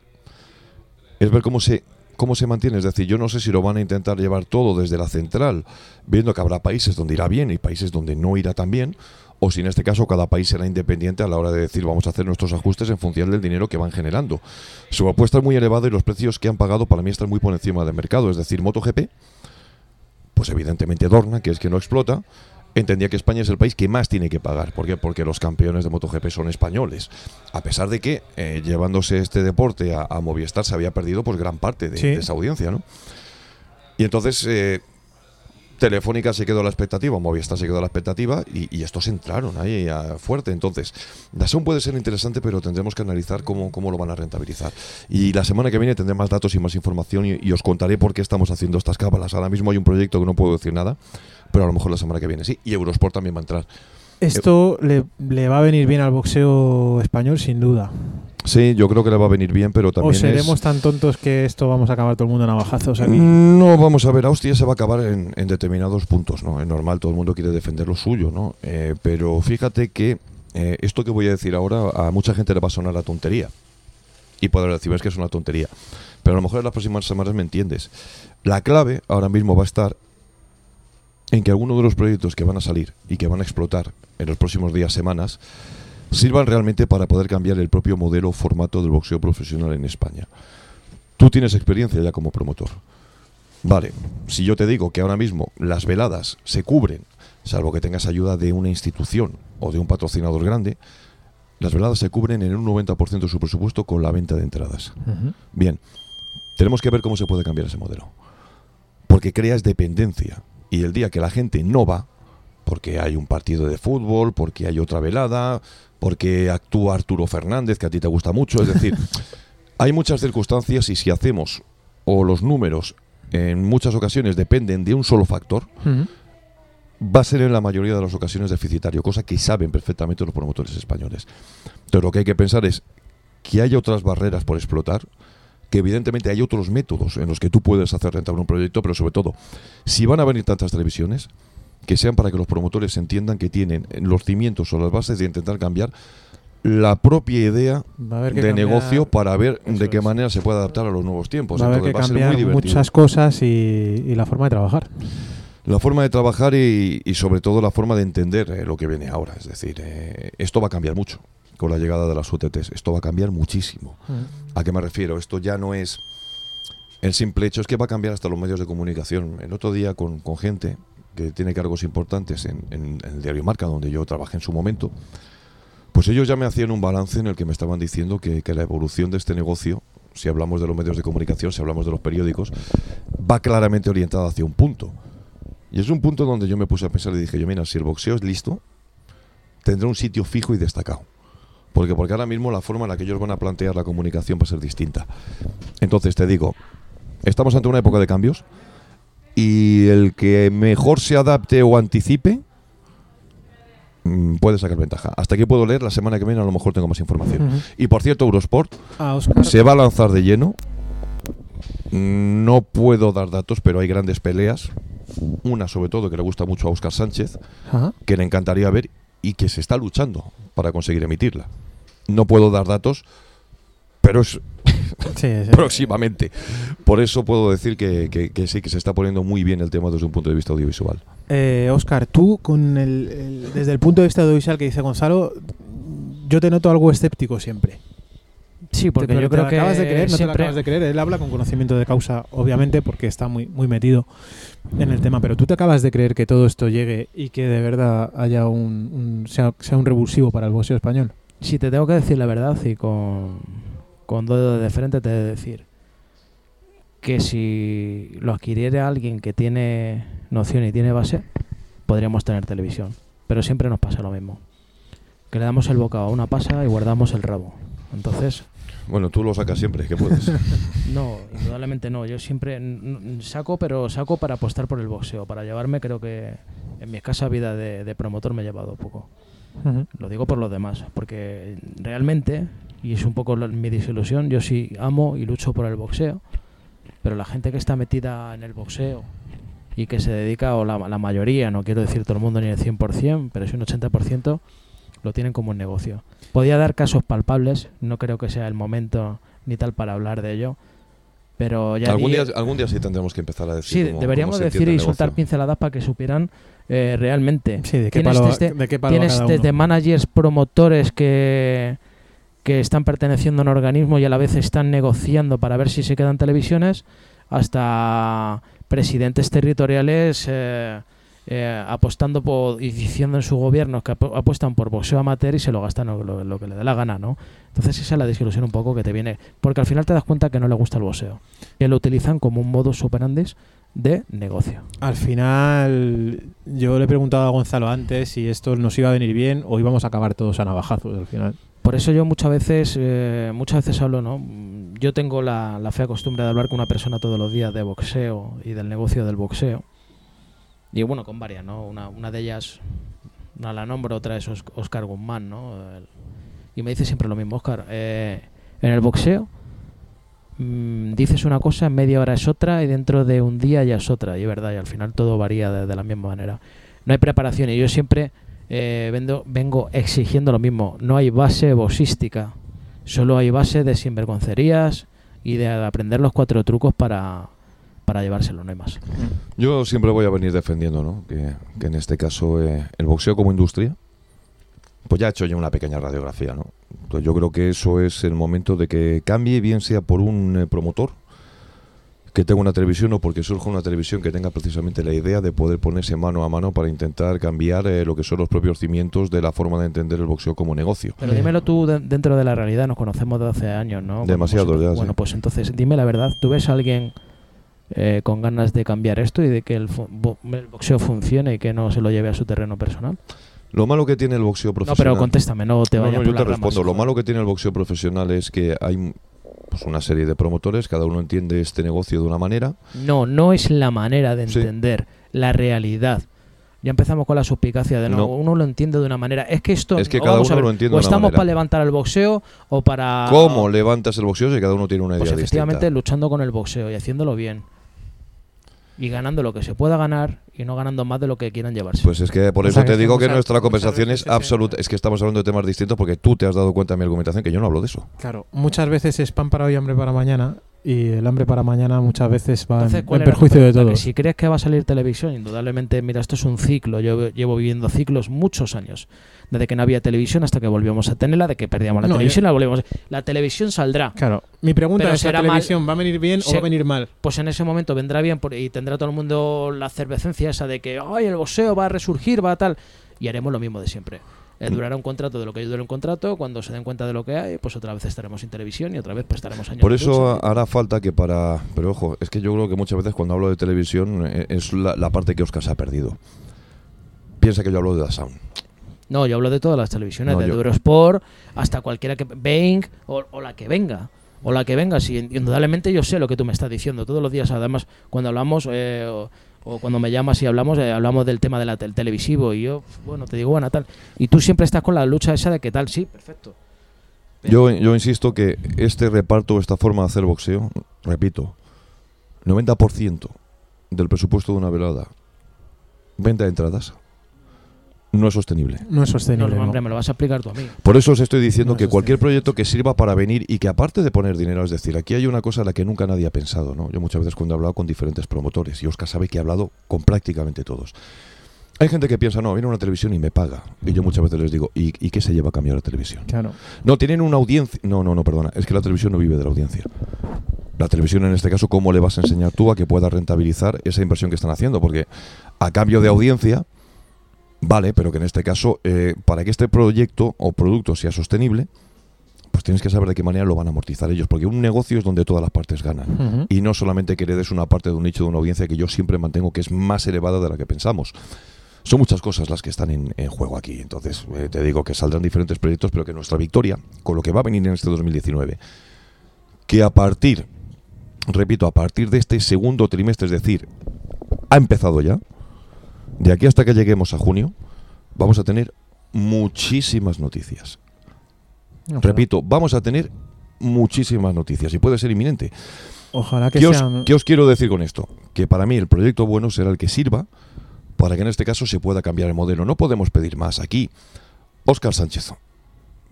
S4: es ver cómo se cómo se mantiene. Es decir, yo no sé si lo van a intentar llevar todo desde la central, viendo que habrá países donde irá bien y países donde no irá tan bien, o si en este caso cada país será independiente a la hora de decir vamos a hacer nuestros ajustes en función del dinero que van generando. Su apuesta es muy elevada y los precios que han pagado para mí están muy por encima del mercado. Es decir, MotoGP, pues evidentemente Dorna, que es que no explota. Entendía que España es el país que más tiene que pagar. ¿Por qué? Porque los campeones de MotoGP son españoles. A pesar de que, eh, llevándose este deporte a, a Movistar, se había perdido pues gran parte de,
S3: Sí.
S4: de esa audiencia, ¿no? Y entonces eh, Telefónica se quedó a la expectativa, Movistar se quedó a la expectativa y, y estos entraron ahí a- fuerte. Entonces, Dazón puede ser interesante, pero tendremos que analizar cómo, cómo lo van a rentabilizar. Y la semana que viene tendré más datos y más información y, y os contaré por qué estamos haciendo estas cábalas. Ahora mismo hay un proyecto que no puedo decir nada, pero a lo mejor la semana que viene sí. Y Eurosport también va a entrar.
S3: Esto le, le va a venir bien al boxeo español, sin duda.
S4: Sí, yo creo que le va a venir bien, pero
S3: O
S4: también es-
S3: seremos tan tontos que esto vamos a acabar todo el mundo a navajazos aquí.
S4: Mm, No, vamos a ver, Austria se va a acabar en, en determinados puntos, ¿no? Es normal, todo el mundo quiere defender lo suyo, ¿no? Eh, pero fíjate que eh, esto que voy a decir ahora a mucha gente le va a sonar a tontería. Y podrá decir, es que es una tontería. Pero a lo mejor en las próximas semanas me entiendes. La clave ahora mismo va a estar en que algunos de los proyectos que van a salir y que van a explotar en los próximos días, semanas, sirvan realmente para poder cambiar el propio modelo formato del boxeo profesional en España. Tú tienes experiencia ya como promotor. Vale, si yo te digo que ahora mismo las veladas se cubren, salvo que tengas ayuda de una institución o de un patrocinador grande, las veladas se cubren en un 90% de su presupuesto con la venta de entradas. Bien, tenemos que ver cómo se puede cambiar ese modelo. Porque creas dependencia. Y el día que la gente no va, porque hay un partido de fútbol, porque hay otra velada, porque actúa Arturo Fernández, que a ti te gusta mucho, es decir, hay muchas circunstancias y si hacemos o los números en muchas ocasiones dependen de un solo factor, va a ser en la mayoría de las ocasiones deficitario, cosa que saben perfectamente los promotores españoles. Entonces lo que hay que pensar es que hay otras barreras por explotar, que evidentemente hay otros métodos en los que tú puedes hacer rentable un proyecto, pero sobre todo, si van a venir tantas televisiones, que sean para que los promotores entiendan que tienen los cimientos o las bases de intentar cambiar la propia idea de
S3: cambiar-
S4: negocio para ver de qué manera se puede adaptar a los nuevos tiempos.
S3: va a haber que
S4: Entonces, va a ser muy
S3: cambiar muchas cosas y, y la forma de trabajar.
S4: La forma de trabajar y, y sobre todo la forma de entender eh, lo que viene ahora. Es decir, eh, esto va a cambiar mucho con la llegada de las UTTs. Esto va a cambiar muchísimo. ¿A qué me refiero? Esto ya no es el simple hecho, es que va a cambiar hasta los medios de comunicación. El otro día con, con gente que tiene cargos importantes en, en- en el diario Marca, donde yo trabajé en su momento, pues ellos ya me hacían un balance en el que me estaban diciendo que, que la evolución de este negocio, si hablamos de los medios de comunicación, si hablamos de los periódicos, va claramente orientada hacia un punto. Y es un punto donde yo me puse a pensar y dije, yo mira, si el boxeo es listo, tendrá un sitio fijo y destacado. Porque, porque ahora mismo la forma en la que ellos van a plantear la comunicación va a ser distinta. Entonces te digo, estamos ante una época de cambios y el que mejor se adapte o anticipe mm, puede sacar ventaja. Hasta aquí puedo leer, la semana que viene a lo mejor tengo más información. Y por cierto, Eurosport
S3: Ah,
S4: se va a lanzar de lleno. No puedo dar datos, pero hay grandes peleas. Una sobre todo que le gusta mucho a Óscar Sánchez, que le encantaría ver y que se está luchando para conseguir emitirla. No puedo dar datos, pero es
S3: Sí, sí.
S4: próximamente. Por eso puedo decir que, que- que sí, que se está poniendo muy bien el tema desde un punto de vista audiovisual.
S3: Eh, Oscar, tú, con el, el- desde el punto de vista audiovisual que dice Gonzalo, yo te noto algo escéptico siempre.
S5: Sí, porque yo
S3: ¿te
S5: creo
S3: lo
S5: que
S3: acabas de creer, no te lo acabas de creer. Él habla con conocimiento de causa, obviamente, porque está muy, muy metido en el tema. Pero tú te acabas de creer que todo esto llegue y que de verdad haya un, un- sea, sea un revulsivo para el boxeo español.
S5: Si te tengo que decir la verdad y con, con dedo de frente te he de decir que si lo adquiriera alguien que tiene noción y tiene base, podríamos tener televisión. Pero siempre nos pasa lo mismo. Que le damos el bocado a una pasa y guardamos el rabo. Entonces,
S4: Bueno, tú lo sacas siempre, que puedes.
S5: no, indudablemente no. Yo siempre saco, pero saco para apostar por el boxeo. Para llevarme, creo que en mi escasa vida de, de promotor me he llevado poco. Lo digo por los demás, porque realmente, y es un poco la- mi desilusión, yo sí amo y lucho por el boxeo, pero la gente que está metida en el boxeo y que se dedica, o la, la mayoría, no quiero decir todo el mundo ni el 100%, pero sí un 80%, lo tienen como un negocio. Podía dar casos palpables, no creo que sea el momento ni tal para hablar de ello, pero ya
S4: algún,
S5: di-
S4: día, algún día sí tendremos que empezar a decir.
S5: Sí,
S4: cómo-
S5: deberíamos
S4: cómo se
S5: decir y soltar pinceladas para que supieran eh, realmente.
S3: Sí, de qué
S5: Tienes
S3: palo-
S5: desde,
S3: de qué palo va
S5: tienes
S3: cada uno.
S5: desde managers, promotores que, que están perteneciendo a un organismo y a la vez están negociando para ver si se quedan televisiones, hasta presidentes territoriales eh, eh, apostando por, y diciendo en su gobierno que apu- apuestan por boxeo amateur y se lo gastan lo, lo- que le dé la gana, ¿no? Entonces esa es la desilusión un poco que te viene, porque al final te das cuenta que no le gusta el boxeo, que lo utilizan como un modus operandi de negocio.
S3: Al final, yo le he preguntado a Gonzalo antes si esto nos iba a venir bien o íbamos a acabar todos a navajazos al final.
S5: Por eso yo muchas veces, eh, muchas veces hablo, ¿no? Yo tengo la, la fea costumbre de hablar con una persona todos los días de boxeo y del negocio del boxeo. Y bueno, con varias, ¿no? Una, una de ellas, una la nombro, otra es Os- Oscar Guzmán, ¿no? Y me dice siempre lo mismo, Oscar. eh, en el boxeo mm, dices una cosa, en media hora es otra y dentro de un día ya es otra. Y es verdad, y al final todo varía de, de la misma manera. No hay preparación y yo siempre eh, vendo- vengo exigiendo lo mismo. No hay base boxística, solo hay base de sinvergoncerías y de aprender los cuatro trucos para, para llevárselo, no hay más.
S4: Yo siempre voy a venir defendiendo, ¿no? Que, que en este caso eh, el boxeo como industria, pues ya he hecho yo una pequeña radiografía, ¿no? Entonces yo creo que eso es el momento de que cambie, bien sea por un eh, promotor que tenga una televisión o porque surja una televisión que tenga precisamente la idea de poder ponerse mano a mano para intentar cambiar eh, lo que son los propios cimientos de la forma de entender el boxeo como negocio.
S5: Pero dímelo tú de- dentro de la realidad, nos conocemos de hace años, ¿no? Bueno,
S4: Demasiado,
S5: pues,
S4: ya, sí.
S5: Bueno, pues entonces dime la verdad, ¿tú ves a alguien eh, con ganas de cambiar esto y de que el, bo- el boxeo funcione y que no se lo lleve a su terreno personal?
S4: Lo malo que tiene el boxeo
S5: No,
S4: profesional.
S5: pero contéstame, no te vayas
S4: no,
S5: por
S4: yo te
S5: las ramas.
S4: respondo. Lo malo que tiene el boxeo profesional es que hay pues, una serie de promotores, cada uno entiende este negocio de una manera.
S5: No, no es la manera de
S4: Sí.
S5: entender la realidad. Ya empezamos con la suspicacia de no,
S4: No.
S5: uno lo entiende de una manera. Es que esto
S4: Es que cada uno
S5: ver,
S4: lo entiende
S5: o
S4: de una
S5: estamos
S4: manera.
S5: para levantar el boxeo o para
S4: ¿Cómo levantas el boxeo si cada uno tiene una
S5: pues
S4: idea
S5: efectivamente
S4: distinta?
S5: luchando con el boxeo y haciéndolo bien. Y ganando lo que se pueda ganar y no ganando más de lo que quieran llevarse.
S4: Pues es que por
S3: O
S4: eso te digo que nuestra conversación es absoluta. Es que estamos hablando de temas distintos porque tú te has dado cuenta de mi argumentación que yo no hablo de eso.
S3: Claro, muchas veces es pan para hoy, hambre para mañana y el hambre para mañana muchas veces va
S5: Entonces,
S3: en,
S5: ¿cuál
S3: en
S5: era tu
S3: perjuicio de todos.
S5: Si crees que va a salir televisión, indudablemente, mira, esto es un ciclo. Yo llevo viviendo ciclos muchos años. Desde que no había televisión hasta que volvíamos a tenerla, de que perdíamos la
S3: No,
S5: televisión, la volvíamos. La televisión saldrá.
S3: Claro, mi pregunta
S5: Pero
S3: es, ¿la
S5: mal-
S3: televisión va a venir bien o va a venir mal?
S5: Pues en ese momento vendrá bien por- y tendrá todo el mundo la cervecencia esa de que ay el boxeo va a resurgir, va a tal. Y haremos lo mismo de siempre. Eh, durará un contrato de lo que dure un contrato. Cuando se den cuenta de lo que hay, pues otra vez estaremos sin televisión y otra vez pues estaremos años
S4: Por eso hará falta que para... Pero ojo, es que yo creo que muchas veces cuando hablo de televisión eh, es la, la parte que Oscar se ha perdido. Piensa que yo hablo de The Sound.
S5: No, yo hablo de todas las televisiones,
S4: No,
S5: de
S4: yo-
S5: Eurosport hasta cualquiera que Bing o, o la que venga. O la que venga, sí, indudablemente yo sé lo que tú me estás diciendo todos los días. Además, cuando hablamos eh, o, cuando me llamas y hablamos, eh, hablamos del tema del televisivo. Y yo, bueno, te digo, bueno, tal. Y tú siempre estás con la lucha esa de que tal, sí, perfecto.
S4: Yo, yo insisto que este reparto, esta forma de hacer boxeo, repito, 90% del presupuesto de una velada, venta de entradas, no es sostenible.
S3: No es sostenible.
S5: no,
S3: no.
S5: hombre, me lo vas a explicar tú a mí.
S4: Por eso os estoy diciendo
S3: No
S4: que
S3: es
S4: cualquier proyecto que sirva para venir y que aparte de poner dinero, es decir, aquí hay una cosa en la que nunca nadie ha pensado, ¿no? Yo muchas veces cuando he hablado con diferentes promotores, y Oscar sabe que he hablado con prácticamente todos. Hay gente que piensa, no, viene una televisión y me paga. Y yo muchas veces les digo, ¿y, y qué se lleva a cambiar la televisión?
S3: Claro.
S4: No, tienen una audiencia. No, no, no, perdona. Es que la televisión no vive de la audiencia. La televisión, en este caso, ¿cómo le vas a enseñar tú a que pueda rentabilizar esa inversión que están haciendo? Porque a cambio de audiencia, vale, pero que en este caso, eh, para que este proyecto o producto sea sostenible, pues tienes que saber de qué manera lo van a amortizar ellos. Porque un negocio es donde todas las partes ganan. Y no solamente que heredes una parte de un nicho de una audiencia que yo siempre mantengo que es más elevada de la que pensamos. Son muchas cosas las que están en, en juego aquí. Entonces, eh, te digo que saldrán diferentes proyectos, pero que nuestra victoria, con lo que va a venir en este 2019, que a partir, repito, a partir de este segundo trimestre, es decir, ha empezado ya, de aquí hasta que lleguemos a junio, vamos a tener muchísimas noticias.
S3: Ojalá-
S4: Repito, vamos a tener muchísimas noticias y puede ser inminente.
S3: Ojalá que
S4: ¿Qué os,
S3: sean.
S4: qué os quiero decir con esto? Que para mí el proyecto bueno será el que sirva para que en este caso se pueda cambiar el modelo. No podemos pedir más. Aquí, Óscar Sánchez,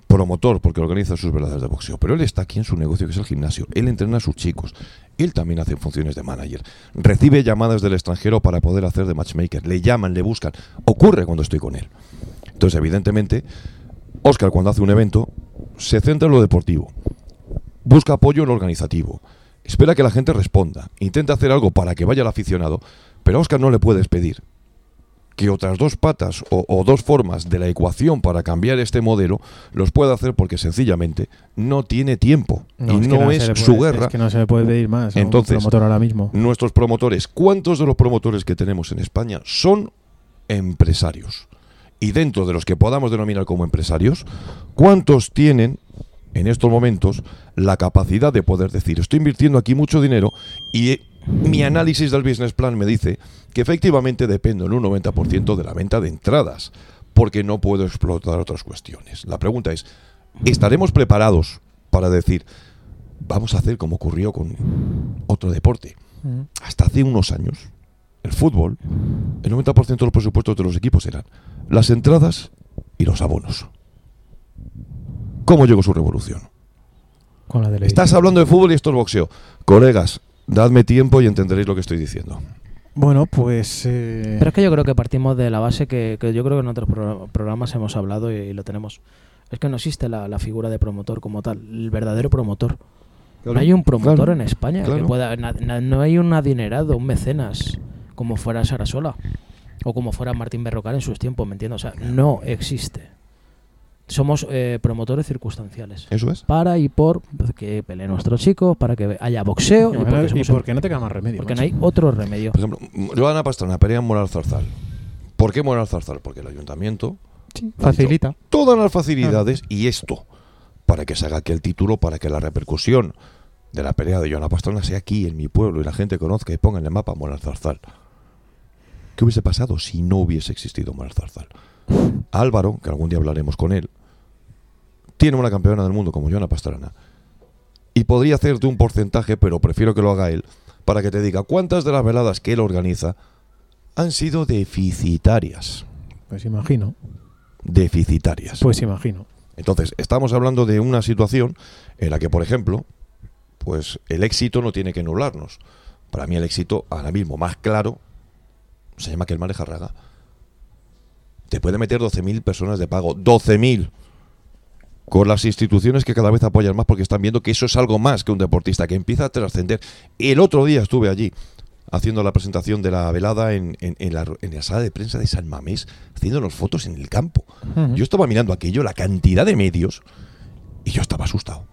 S4: promotor porque organiza sus veladas de boxeo, pero él está aquí en su negocio que es el gimnasio. Él entrena a sus chicos. Él también hace funciones de manager. Recibe llamadas del extranjero para poder hacer de matchmaker. Le llaman, le buscan. Ocurre cuando estoy con él. Entonces, evidentemente, Óscar cuando hace un evento se centra en lo deportivo. Busca apoyo en lo organizativo. Espera que la gente responda. Intenta hacer algo para que vaya el aficionado. Pero a Óscar no le puedes pedir que otras dos patas o, o dos formas de la ecuación para cambiar este modelo los puede hacer porque sencillamente no tiene tiempo y
S3: es
S4: no, es su guerra.
S3: Es que no se le puede pedir más a
S4: Entonces,
S3: un promotor ahora mismo.
S4: Nuestros promotores, ¿cuántos de los promotores que tenemos en España son empresarios? Y dentro de los que podamos denominar como empresarios, ¿cuántos tienen en estos momentos la capacidad de poder decir, estoy invirtiendo aquí mucho dinero y mi análisis del business plan me dice que efectivamente dependo en un 90% de la venta de entradas, porque no puedo explotar otras cuestiones. La pregunta es, ¿estaremos preparados para decir, vamos a hacer como ocurrió con otro deporte? Hasta hace unos años, el fútbol, el 90% de los presupuestos de los equipos eran las entradas y los abonos. ¿Cómo llegó su revolución?
S3: Con la de
S4: Estás hablando de fútbol y esto es boxeo. Colegas, dadme tiempo y entenderéis lo que estoy diciendo.
S3: Bueno, pues. eh,
S5: Pero es que yo creo que partimos de la base que, que yo creo que en otros pro- programas hemos hablado y, y lo tenemos. Es que no existe la, la figura de promotor como tal, el verdadero promotor.
S4: Claro,
S5: no hay un promotor
S4: claro,
S5: en España que pueda. na- na- no hay un adinerado, un mecenas, como fuera Sarasola o como fuera Martín Berrocal en sus tiempos, ¿me entiendes? O sea, no existe. Somos eh, promotores circunstanciales.
S4: Eso es.
S5: Para y por que peleen nuestros chicos, para que haya boxeo.
S3: Y
S5: y porque
S3: y
S5: somos-
S3: porque no te queda más remedio,
S5: Porque
S3: macho.
S5: no hay otro remedio.
S4: Por ejemplo, Joana Pastrana pelea en Moral Zarzal. ¿Por qué Moral Zarzal? Porque el ayuntamiento
S3: facilita.
S4: todas las facilidades y esto para que se haga aquí el título, para que la repercusión de la pelea de Joana Pastrana sea aquí en mi pueblo y la gente conozca y ponga en el mapa Moral Zarzal. ¿Qué hubiese pasado si no hubiese existido Moral Zarzal? Álvaro, que algún día hablaremos con él, tiene una campeona del mundo como Joana Pastrana y podría hacerte un porcentaje, pero prefiero que lo haga él, para que te diga cuántas de las veladas que él organiza han sido deficitarias.
S3: Pues imagino.
S4: Deficitarias.
S3: Pues imagino.
S4: Entonces, estamos hablando de una situación en la que, por ejemplo, pues el éxito no tiene que nublarnos. Para mí el éxito ahora mismo más claro se llama que el maneja Raga. Te puede meter 12.000 personas de pago. 12.000 con las instituciones que cada vez apoyan más porque están viendo que eso es algo más que un deportista, que empieza a trascender. El otro día estuve allí haciendo la presentación de la velada en, en- en la, en la sala de prensa de San Mamés, haciéndonos fotos en el campo. Yo estaba mirando aquello, la cantidad de medios, y yo estaba asustado.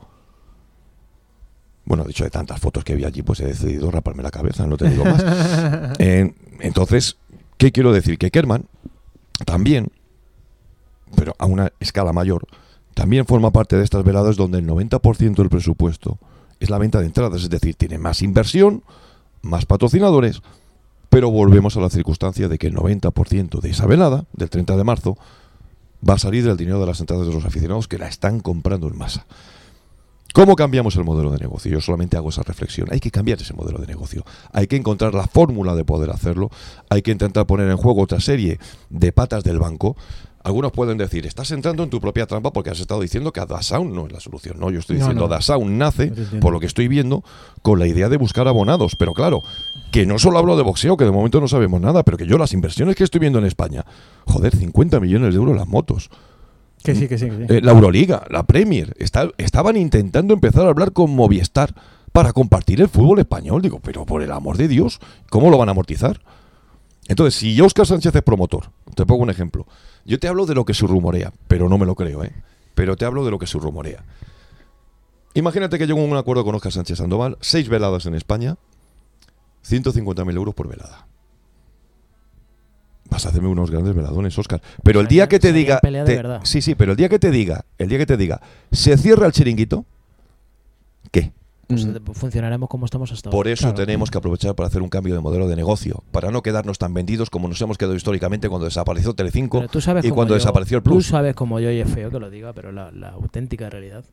S4: Bueno, de hecho, de tantas fotos que vi allí, pues he decidido raparme la cabeza, no te digo más. Eh, entonces, ¿qué quiero decir? Que Kerman también, pero a una escala mayor, también forma parte de estas veladas donde el 90% del presupuesto es la venta de entradas, es decir, tiene más inversión, más patrocinadores, pero volvemos a la circunstancia de que el 90% de esa velada, del 30 de marzo, va a salir del dinero de las entradas de los aficionados que la están comprando en masa. ¿Cómo cambiamos el modelo de negocio? Yo solamente hago esa reflexión. Hay que cambiar ese modelo de negocio. Hay que encontrar la fórmula de poder hacerlo. Hay que intentar poner en juego otra serie de patas del banco. Algunos pueden decir, estás entrando en tu propia trampa porque has estado diciendo que DASAUN no es la solución. No, yo estoy
S3: No,
S4: diciendo
S3: no.
S4: DASAUN nace, por lo que estoy viendo, con la idea de buscar abonados. Pero claro, que no solo hablo de boxeo, que de momento no sabemos nada, pero que yo las inversiones que estoy viendo en España, joder, 50 millones de euros las motos.
S3: Que sí, que sí, que sí.
S4: Eh, la Euroliga, la Premier, estaban intentando empezar a hablar con Movistar para compartir el fútbol español. Digo, pero por el amor de Dios, ¿cómo lo van a amortizar? Entonces, si Óscar Sánchez es promotor, te pongo un ejemplo. Yo te hablo de lo que se rumorea, pero no me lo creo, ¿eh? Pero te hablo de lo que se rumorea. Imagínate que llego a un acuerdo con Óscar Sánchez Sandoval, seis veladas en España, 150.000 euros por velada. Vas a hacerme unos grandes veladones, Óscar. Pero el día que te diga.
S5: pelea de
S4: te-
S5: verdad.
S4: sí, sí, pero el día que te diga, el día que te diga, se cierra el chiringuito, ¿qué?
S5: Pues, eh, funcionaremos como estamos hasta
S4: Por
S5: ahora.
S4: eso tenemos que aprovechar para hacer un cambio de modelo de negocio, para no quedarnos tan vendidos como nos hemos quedado históricamente cuando desapareció Telecinco
S5: tú
S4: y cuando
S5: yo-
S4: desapareció el
S5: Tú
S4: Plus.
S5: sabes como yo, y es feo que lo diga, pero la, la auténtica realidad.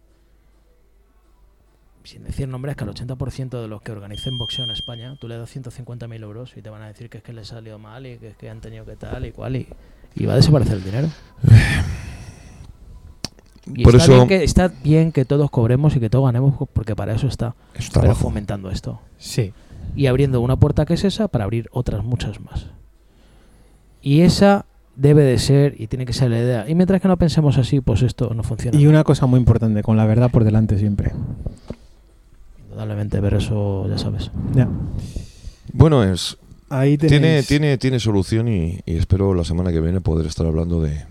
S5: Sin decir nombres, que al 80% de los que organicen boxeo en España, tú le das 150.000 euros y te van a decir que es que les salió mal y que es que han tenido que tal y cual y, y va a desaparecer el dinero. Y
S4: Por
S5: está,
S4: eso-
S5: bien que, está bien que todos cobremos y que todos ganemos porque para eso está.
S4: Es
S5: pero
S4: trabajo.
S5: fomentando esto.
S3: Sí.
S5: Y abriendo una puerta que es esa para abrir otras muchas más. Y esa debe de ser y tiene que ser la idea. Y mientras que no pensemos así, pues esto no funciona.
S3: Y una cosa muy importante, con la verdad por delante siempre.
S5: Indudablemente, pero eso ya sabes.
S3: Ya.
S4: Bueno, es
S3: Ahí
S4: Tiene, tiene, tiene solución y, y espero la semana que viene poder estar hablando de,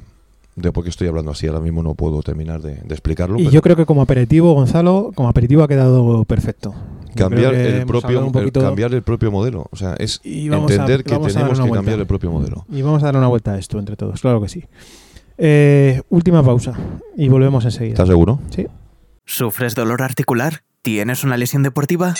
S4: de por qué estoy hablando así. Ahora mismo no puedo terminar de, de explicarlo.
S3: Y
S4: pero
S3: yo creo que como aperitivo, Gonzalo, como aperitivo ha quedado perfecto.
S4: Cambiar el propio el cambiar el propio modelo. O sea, es
S3: Y vamos a-
S4: entender que tenemos que
S3: vuelta.
S4: cambiar el propio modelo.
S3: Y vamos a dar una vuelta a esto entre todos, claro que sí. Eh, última pausa y volvemos enseguida.
S4: ¿Estás seguro?
S3: Sí.
S6: ¿Sufres dolor articular? ¿Tienes una lesión deportiva?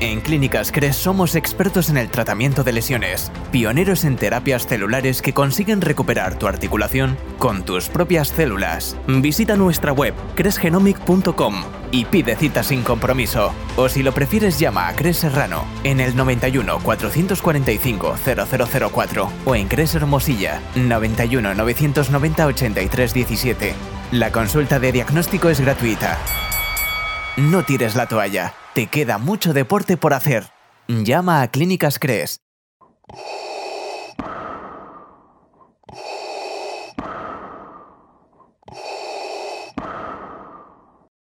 S6: En Clínicas CRES somos expertos en el tratamiento de lesiones, pioneros en terapias celulares que consiguen recuperar tu articulación con tus propias células. Visita nuestra web cresgenomic.com y pide cita sin compromiso. O si lo prefieres llama a Cres Serrano en el 91 445 0004 o en Cres Hermosilla 91 990 83 17. La consulta de diagnóstico es gratuita. No tires la toalla, te queda mucho deporte por hacer. Llama a Clínicas Cres.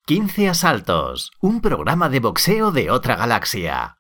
S2: Quince asaltos, un programa de boxeo de otra galaxia.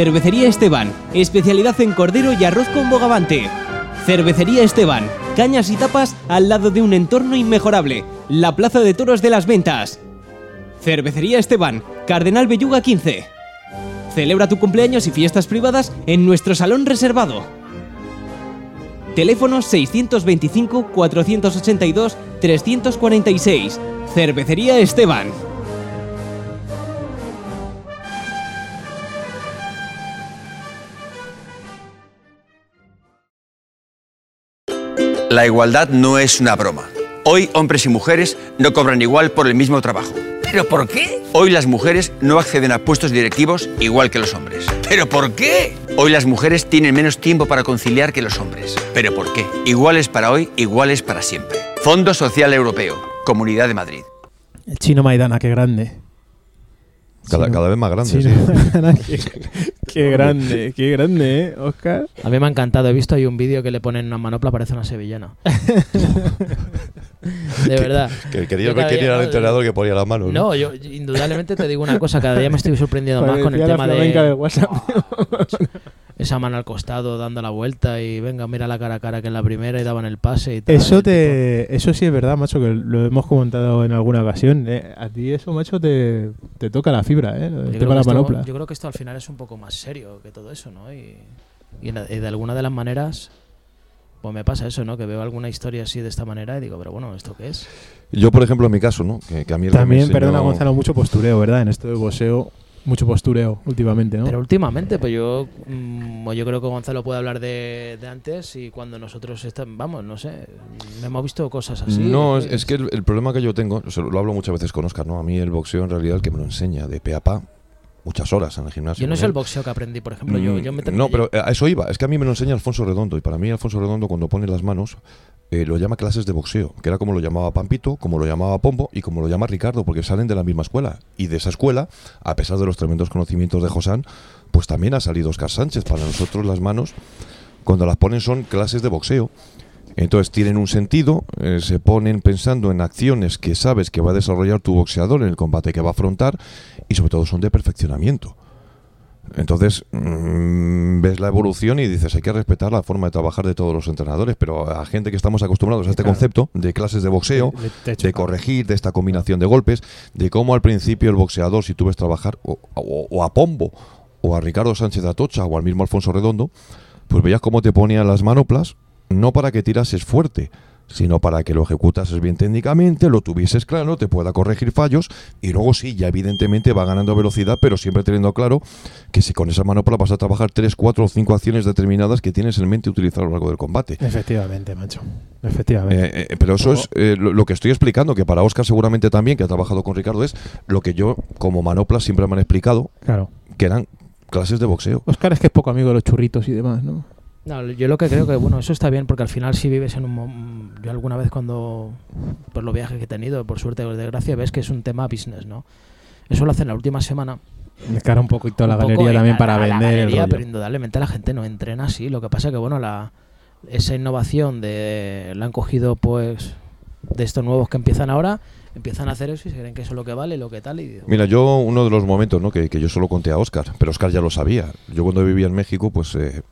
S13: Cervecería Esteban, especialidad en cordero y arroz con bogavante. Cervecería Esteban, cañas y tapas al lado de un entorno inmejorable, la Plaza de Toros de las Ventas. Cervecería Esteban, Cardenal Belluga 15. Celebra tu cumpleaños y fiestas privadas en nuestro salón reservado. Teléfono 625-482-346. Cervecería Esteban.
S14: La igualdad no es una broma. Hoy hombres y mujeres no cobran igual por el mismo trabajo. ¿Pero por qué? Hoy las mujeres no acceden a puestos directivos igual que los hombres. ¿Pero por qué? Hoy las mujeres tienen menos tiempo para conciliar que los hombres. ¿Pero por qué? Iguales para hoy, iguales para siempre. Fondo Social Europeo, Comunidad de Madrid.
S3: El chino Maidana, qué grande.
S4: Cada, vez más grande.
S3: Chino
S4: sí.
S3: Maidana, qué, qué grande, qué grande, ¿eh, Oscar?
S5: A mí me ha encantado. He visto ahí un vídeo que le ponen una manopla, parece una sevillana. de verdad.
S4: Que ver quién
S5: día-
S4: era el
S5: no,
S4: entrenador que ponía las manos.
S5: No, yo indudablemente te digo una cosa, cada día me estoy sorprendiendo más con el
S3: la
S5: tema
S3: flamenca del
S5: de
S3: WhatsApp.
S5: esa mano al costado dando la vuelta y venga, mira la cara a cara que en la primera y daban el pase y tal.
S3: Eso te, eso sí es verdad, macho, que lo hemos comentado en alguna ocasión. eh, a ti eso, macho, te, te toca la fibra, ¿eh?
S5: Yo creo,
S3: de la
S5: esto, yo creo que esto al final es un poco más serio que todo eso, ¿no? Y, y de alguna de las maneras, pues me pasa eso, ¿no? Que veo alguna historia así de esta manera y digo, pero bueno, ¿esto qué es?
S4: Yo, por ejemplo, en mi caso, ¿no? Que, que a mí el que me
S3: También,
S4: enseñó-
S3: perdona Gonzalo, mucho postureo, ¿verdad? En esto del boxeo, mucho postureo últimamente, ¿no?
S5: Pero últimamente, pues yo, mm, yo creo que Gonzalo puede hablar de, de antes y cuando nosotros estamos, vamos, no sé, hemos visto cosas así.
S4: No, es,
S5: que-
S4: es que el, el problema que yo tengo, o sea, lo hablo muchas veces con Oscar, ¿no? A mí el boxeo en realidad el que me lo enseña de pe a pa, muchas horas en el gimnasio.
S5: Yo no es el
S4: él.
S5: boxeo que aprendí, por ejemplo. Yo,
S4: Mm,
S5: yo me
S4: no, pero a eso iba. Es que a mí me lo enseña Alfonso Redondo. Y para mí, Alfonso Redondo, cuando pone las manos, eh, lo llama clases de boxeo. Que era como lo llamaba Pampito, como lo llamaba Pombo y como lo llama Ricardo, porque salen de la misma escuela. Y de esa escuela, a pesar de los tremendos conocimientos de Josán, pues también ha salido Oscar Sánchez. Para nosotros, las manos, cuando las ponen, son clases de boxeo. Entonces tienen un sentido, eh, se ponen pensando en acciones que sabes que va a desarrollar tu boxeador en el combate que va a afrontar y sobre todo son de perfeccionamiento. Entonces mm, ves la evolución y dices hay que respetar la forma de trabajar de todos los entrenadores, pero a gente que estamos acostumbrados a este
S3: Claro.
S4: concepto de clases de boxeo,
S3: Le-
S4: de corregir, de esta combinación de golpes, de cómo al principio el boxeador, si tú ves trabajar o, o- o a Pombo, o a Ricardo Sánchez Atocha, o al mismo Alfonso Redondo, pues veías cómo te ponían las manoplas, no para que tirases fuerte, sino para que lo ejecutases bien técnicamente, lo tuvieses claro, te pueda corregir fallos y luego sí, ya evidentemente va ganando velocidad, pero siempre teniendo claro que si con esa manopla vas a trabajar 3, 4 o 5 acciones determinadas que tienes en mente utilizar a lo largo del combate.
S3: Efectivamente, macho. Efectivamente.
S4: Eh, eh, pero eso es eh, lo, lo que estoy explicando, que para Oscar seguramente también, que ha trabajado con Ricardo, es lo que yo como manopla siempre me han explicado,
S3: Claro.
S4: que eran clases de boxeo.
S3: Oscar es que es poco amigo de los churritos y demás, ¿no?
S5: No, yo lo que creo que, bueno, eso está bien porque al final si vives en un... mo- Yo alguna vez cuando, por los viajes que he tenido, por suerte o por desgracia, ves que es un tema business, ¿no? Eso lo hacen la última semana.
S3: Cara un poquito a la
S5: Un
S3: galería también
S5: la-
S3: para
S5: la
S3: vender el
S5: galería,
S3: rollo.
S5: Pero indudablemente la gente no entrena así. Lo que pasa que, bueno, la, esa innovación de la han cogido, pues, de estos nuevos que empiezan ahora, empiezan a hacer eso y se creen que eso es lo que vale, lo que tal. Y
S4: Mira, yo uno de los momentos ¿no? que, que yo solo conté a Oscar, pero Oscar ya lo sabía. Yo cuando vivía en México, pues eh,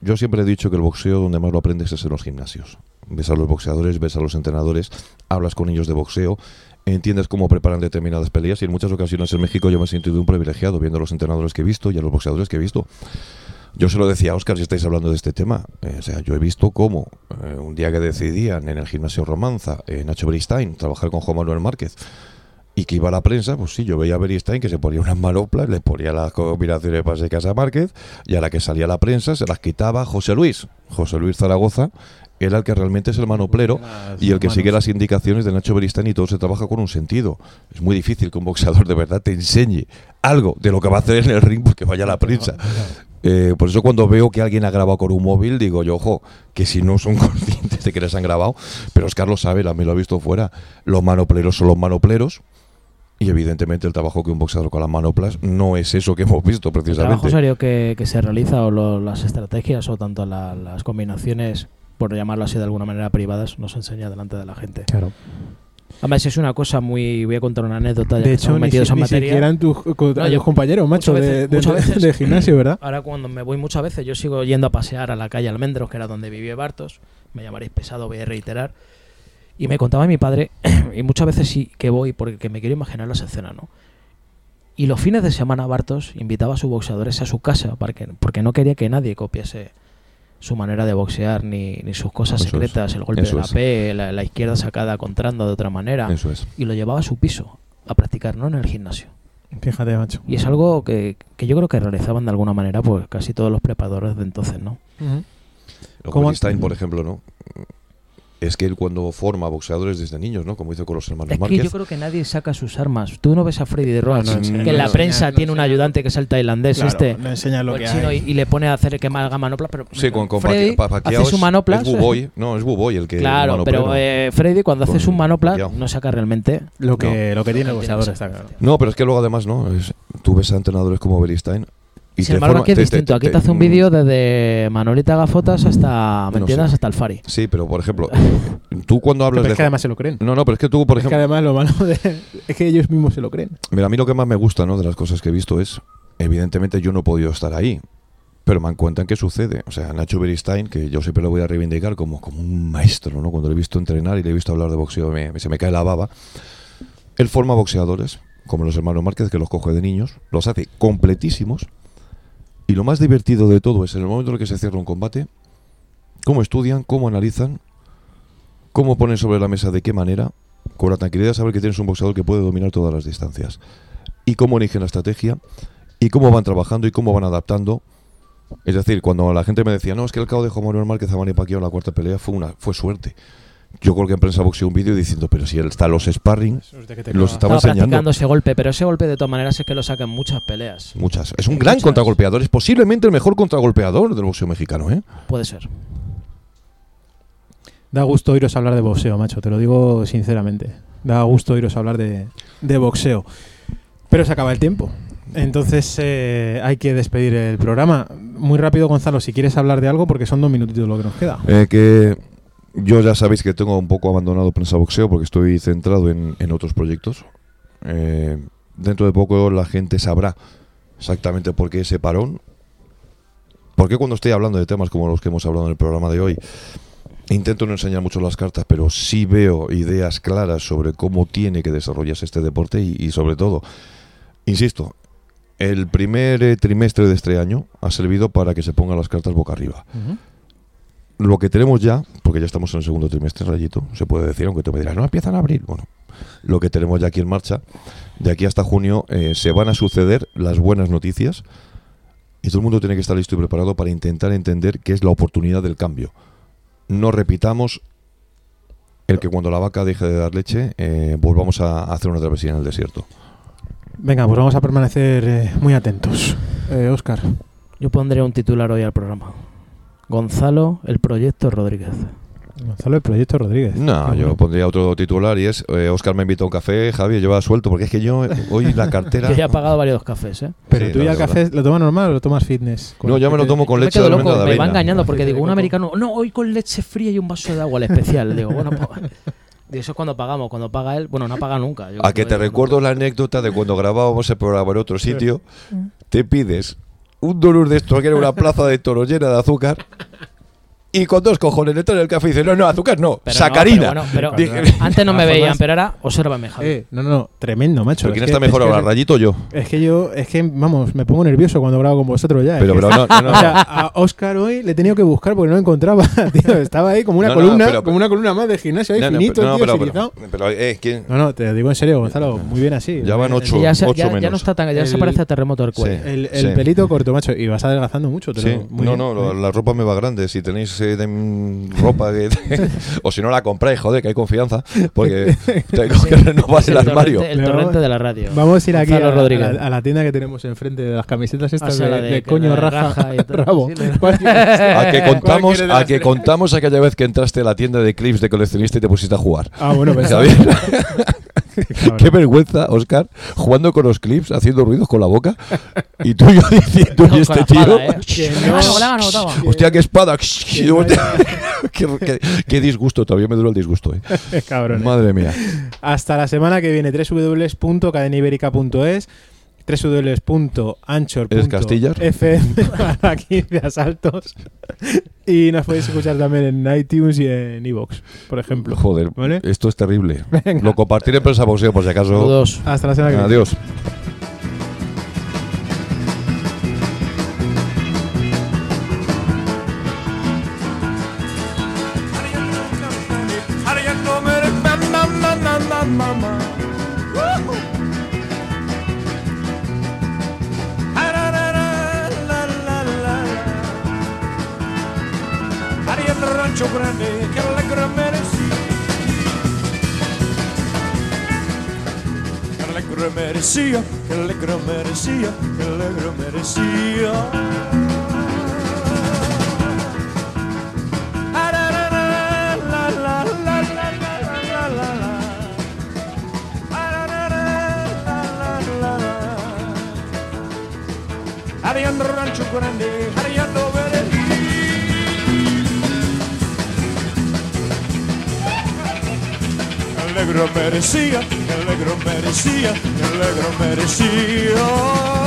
S4: yo siempre he dicho que el boxeo donde más lo aprendes es en los gimnasios. Ves a los boxeadores, ves a los entrenadores, hablas con ellos de boxeo, entiendes cómo preparan determinadas peleas y en muchas ocasiones en México yo me he sentido un privilegiado viendo a los entrenadores que he visto y a los boxeadores que he visto. Yo se lo decía a Oscar si estáis hablando de este tema. Eh, o sea, yo he visto cómo eh, un día que decidían en el gimnasio Romanza, Nacho Beristain, trabajar con Juan Manuel Márquez, y que iba a la prensa, pues sí, yo veía a Beristain que se ponía unas manoplas, le ponía las combinaciones básicas a Márquez, y a la que salía la prensa se las quitaba José Luis. José Luis Zaragoza era el que realmente es el manoplero y el que sigue las indicaciones de Nacho Beristain y todo se trabaja con un sentido. Es muy difícil que un boxeador de verdad te enseñe algo de lo que va a hacer en el ring porque vaya a la prensa. Eh, por eso cuando veo que alguien ha grabado con un móvil, digo yo, ojo, que si no son conscientes de que les han grabado, pero Oscar lo sabe, también lo ha visto fuera, los manopleros son los manopleros y evidentemente el trabajo que un boxeador con las manoplas no es eso que hemos visto
S5: el trabajo
S4: precisamente.
S5: serio que, que se realiza o lo- las estrategias o tanto la- las combinaciones, por llamarlo así de alguna manera, privadas, no se enseña delante de la gente.
S3: Claro.
S5: Además es una cosa muy... Voy a contar una anécdota.
S3: De hecho, ni,
S5: metidos
S3: si-
S5: en
S3: ni
S5: materia.
S3: siquiera en tus,
S5: No,
S3: compañeros, macho,
S5: veces-
S3: de- de-
S5: veces-
S3: de gimnasio, ¿verdad?
S5: Ahora cuando me voy muchas veces, yo sigo yendo a pasear a la calle Almendros, que era donde vivía Bartos. Me llamaréis pesado, voy a reiterar. Y me contaba mi padre, y muchas veces sí que voy porque me quiero imaginar las escenas, ¿no? Y los fines de semana Bartos invitaba a sus boxeadores a su casa porque, porque no quería que nadie copiase su manera de boxear ni, ni sus cosas
S4: Eso es,
S5: secretas, el golpe
S4: eso
S5: de la
S4: es.
S5: P, la, la izquierda sacada contrando de otra manera.
S4: Eso es.
S5: Y lo llevaba a su piso a practicar, no en el gimnasio.
S3: Fíjate, macho.
S5: Y es algo que, que yo creo que realizaban de alguna manera pues casi todos los preparadores de entonces, ¿no?
S4: Lo
S3: ¿Cómo-
S4: Beristain, por ejemplo, ¿no? Es que él cuando forma boxeadores desde niños, ¿no? Como hizo con los hermanos
S5: Es que
S4: Márquez.
S5: yo creo que nadie saca sus armas. Tú no ves a Freddy Ross,
S4: No, no enseña,
S5: que en la
S4: no
S5: prensa
S3: enseña,
S5: tiene
S3: no
S5: un ayudante que es el tailandés
S3: Claro,
S5: este,
S3: no enseña lo que
S5: chino,
S3: hay.
S5: y, y le pone a hacer que haga manopla, pero
S4: Sí, con, con
S5: Freddy
S4: Pa- Pacquiao
S5: hace su
S4: es-
S5: manopla.
S4: Es Buboy. No, es Buboy el que.
S5: Claro, pero eh, Freddy cuando hace su manopla no saca realmente
S3: Lo que,
S4: No.
S3: lo que tiene el boxeador está claro.
S4: No, pero es que luego además, ¿no? Es- tú ves a entrenadores como Beristain. Y
S5: Sin embargo, aquí es
S4: te-
S5: distinto.
S4: te-
S5: Aquí
S4: te-
S5: te hace un
S4: mm,
S5: vídeo desde Manolita Gafotas hasta, ¿me
S4: No
S5: entiendes?
S4: sé.
S5: Hasta el Fari.
S4: Sí, pero por ejemplo, tú cuando hablas
S3: Pero
S4: de.
S3: es que además se lo creen.
S4: No, no, pero es que tú, por
S3: Es que
S4: ejemplo.
S3: además lo malo de, es que ellos mismos se lo creen.
S4: Mira, a mí lo que más me gusta, ¿no? De las cosas que he visto es. Evidentemente yo no he podido estar ahí. Pero me cuentan qué sucede. O sea, Nacho Beristain, que yo siempre lo voy a reivindicar como, como un maestro, ¿no? Cuando le he visto entrenar y le he visto hablar de boxeo, me- se me cae la baba. Él forma boxeadores, como los hermanos Márquez, que los coge de niños, los hace completísimos. Y lo más divertido de todo es en el momento en el que se cierra un combate, cómo estudian, cómo analizan, cómo ponen sobre la mesa de qué manera, con la tranquilidad de saber que tienes un boxeador que puede dominar todas las distancias. Y cómo eligen la estrategia, y cómo van trabajando y cómo van adaptando. Es decir, cuando la gente me decía, no, es que el KO de Juan Manuel Márquez a Manny en la cuarta pelea fue una fue suerte. Yo creo que en prensa boxeo un vídeo diciendo, pero si él está los sparring, los estaba
S5: Estaba
S4: enseñando.
S5: practicando ese golpe, pero ese golpe de todas maneras es que lo saca en muchas peleas.
S4: Muchas. Es un gran
S5: Muchas.
S4: contragolpeador, es posiblemente el mejor contragolpeador del boxeo mexicano, ¿eh?
S5: Puede ser.
S3: Da gusto oíros hablar de boxeo, macho, te lo digo sinceramente. Da gusto oíros hablar de, de boxeo. Pero se acaba el tiempo. Entonces eh, hay que despedir el programa. Muy rápido, Gonzalo, si quieres hablar de algo, porque son dos minutitos lo que nos queda.
S4: Eh, que yo ya sabéis que tengo un poco abandonado prensa boxeo porque estoy centrado en, otros proyectos. Eh, dentro de poco la gente sabrá exactamente por qué ese parón. Porque cuando estoy hablando de temas como los que hemos hablado en el programa de hoy, intento no enseñar mucho las cartas, pero sí veo ideas claras sobre cómo tiene que desarrollarse este deporte y, y sobre todo, insisto, el primer eh, trimestre de este año ha servido para que se pongan las cartas boca arriba. Lo que tenemos ya, porque ya estamos en el segundo trimestre, Rayito, se puede decir, aunque tú me dirás, no empiezan a abrir. Bueno, lo que tenemos ya aquí en marcha, de aquí hasta junio, eh, se van a suceder las buenas noticias y todo el mundo tiene que estar listo y preparado para intentar entender qué es la oportunidad del cambio. No repitamos el que cuando la vaca deje de dar leche, eh, volvamos a hacer una travesía en el desierto.
S3: Venga, pues vamos a permanecer eh, muy atentos. Eh, Oscar.
S5: Yo pondré un titular hoy al programa. Gonzalo, el proyecto Rodríguez.
S3: Gonzalo, el proyecto Rodríguez.
S4: No,
S3: Qué
S4: yo
S3: bueno.
S4: pondría otro titular y es eh, Oscar me invitó a un café, Javi lleva suelto, porque es que yo eh, hoy la cartera...
S5: Yo ya he pagado varios cafés, ¿eh?
S3: Pero
S4: Sí,
S3: tú
S4: no,
S3: ya el café lo tomas normal o lo tomas fitness.
S4: No, yo me lo tomo con
S5: Yo me
S4: leche
S5: quedo
S4: de
S5: loco,
S4: de
S5: me va engañando porque digo, un americano, no, hoy con leche fría y un vaso de agua al especial. Digo, bueno, pues, y eso es cuando pagamos, cuando paga él, bueno, no paga nunca. Yo
S4: A que te recuerdo la anécdota de cuando grabábamos el programa en otro sitio, te pides un dolor de esto que era una plaza de toros llena de azúcar y con dos cojones le traen el café y dice, no, no, azúcar no,
S5: Pero no,
S4: sacarina.
S5: pero bueno, pero
S4: Dije-
S5: antes no me veían, pero ahora obsérvame, Javi.
S3: Eh, no, no, no, tremendo, macho.
S4: ¿Pero quién
S3: Es
S4: está
S3: que-
S4: mejor
S3: es que-
S4: ahora, Rayito o yo?
S3: Es que yo, es que, vamos, me pongo nervioso cuando grabo con vosotros ya.
S4: Pero, pero no, no, no.
S3: O sea, a Oscar hoy le he tenido que buscar porque no lo encontraba, tío. Estaba ahí como una
S4: No, no,
S3: columna,
S4: pero-
S3: como una columna más de gimnasio ahí, finito,
S4: no,
S3: tío,
S4: pero- pero- pero, eh, ¿quién?
S3: No, no, te digo en serio, Gonzalo, muy bien así.
S4: Ya van ocho,
S5: ya,
S4: ocho
S5: ya- ya
S4: menos.
S5: no está tan, ya se parece a terremoto del cuello.
S3: El, pelito corto, macho, y vas adelgazando mucho. te
S4: Sí, no, no, lo- la ropa me va grande. Si tenéis de- mm, ropa que- o si no la compráis, joder, que hay confianza, porque tengo que renovar
S5: Es
S4: el armario.
S5: torrente, el torrente de la radio.
S3: Vamos a ir aquí a, la, a la tienda que tenemos enfrente de las camisetas estas
S5: sea,
S3: de,
S5: la de-
S3: de
S5: que
S3: coño
S5: la
S3: raja,
S5: raja y
S3: rabo.
S5: Sí.
S4: A que
S3: ¿Cuál
S4: contamos, a que
S3: tres?
S4: contamos aquella vez que entraste a la tienda de clips de coleccionista y te pusiste a jugar.
S3: Ah, bueno, pues-.
S4: Qué vergüenza, Oscar, jugando con los clips, haciendo ruidos con la boca. Y tú y yo diciendo, y este
S5: espada,
S4: tío.
S5: ¿eh?
S3: Que no.
S4: Hostia, qué espada.
S3: Que no haya-
S4: qué, disgusto, todavía me dura el disgusto. eh.
S3: Cabrones.
S4: Madre mía.
S3: Hasta la semana que viene, www.cadenaiberica.es
S4: ¿Eres Castillas?
S3: www.anchor.fm para 15 asaltos y nos podéis escuchar también en iTunes y en iVoox, por ejemplo.
S4: Joder,
S3: ¿Vale?
S4: esto es terrible.
S3: Venga.
S4: Lo compartiré en prensa boxeo por si acaso.
S3: Hasta la semana que viene.
S4: Adiós.
S1: Rancho Grande, que alegre merecía. Que alegre merecía, que alegre merecía, que alegre merecía. Ariando Rancho Grande, ariando negro merecía, el negro merecía, el negro merecía.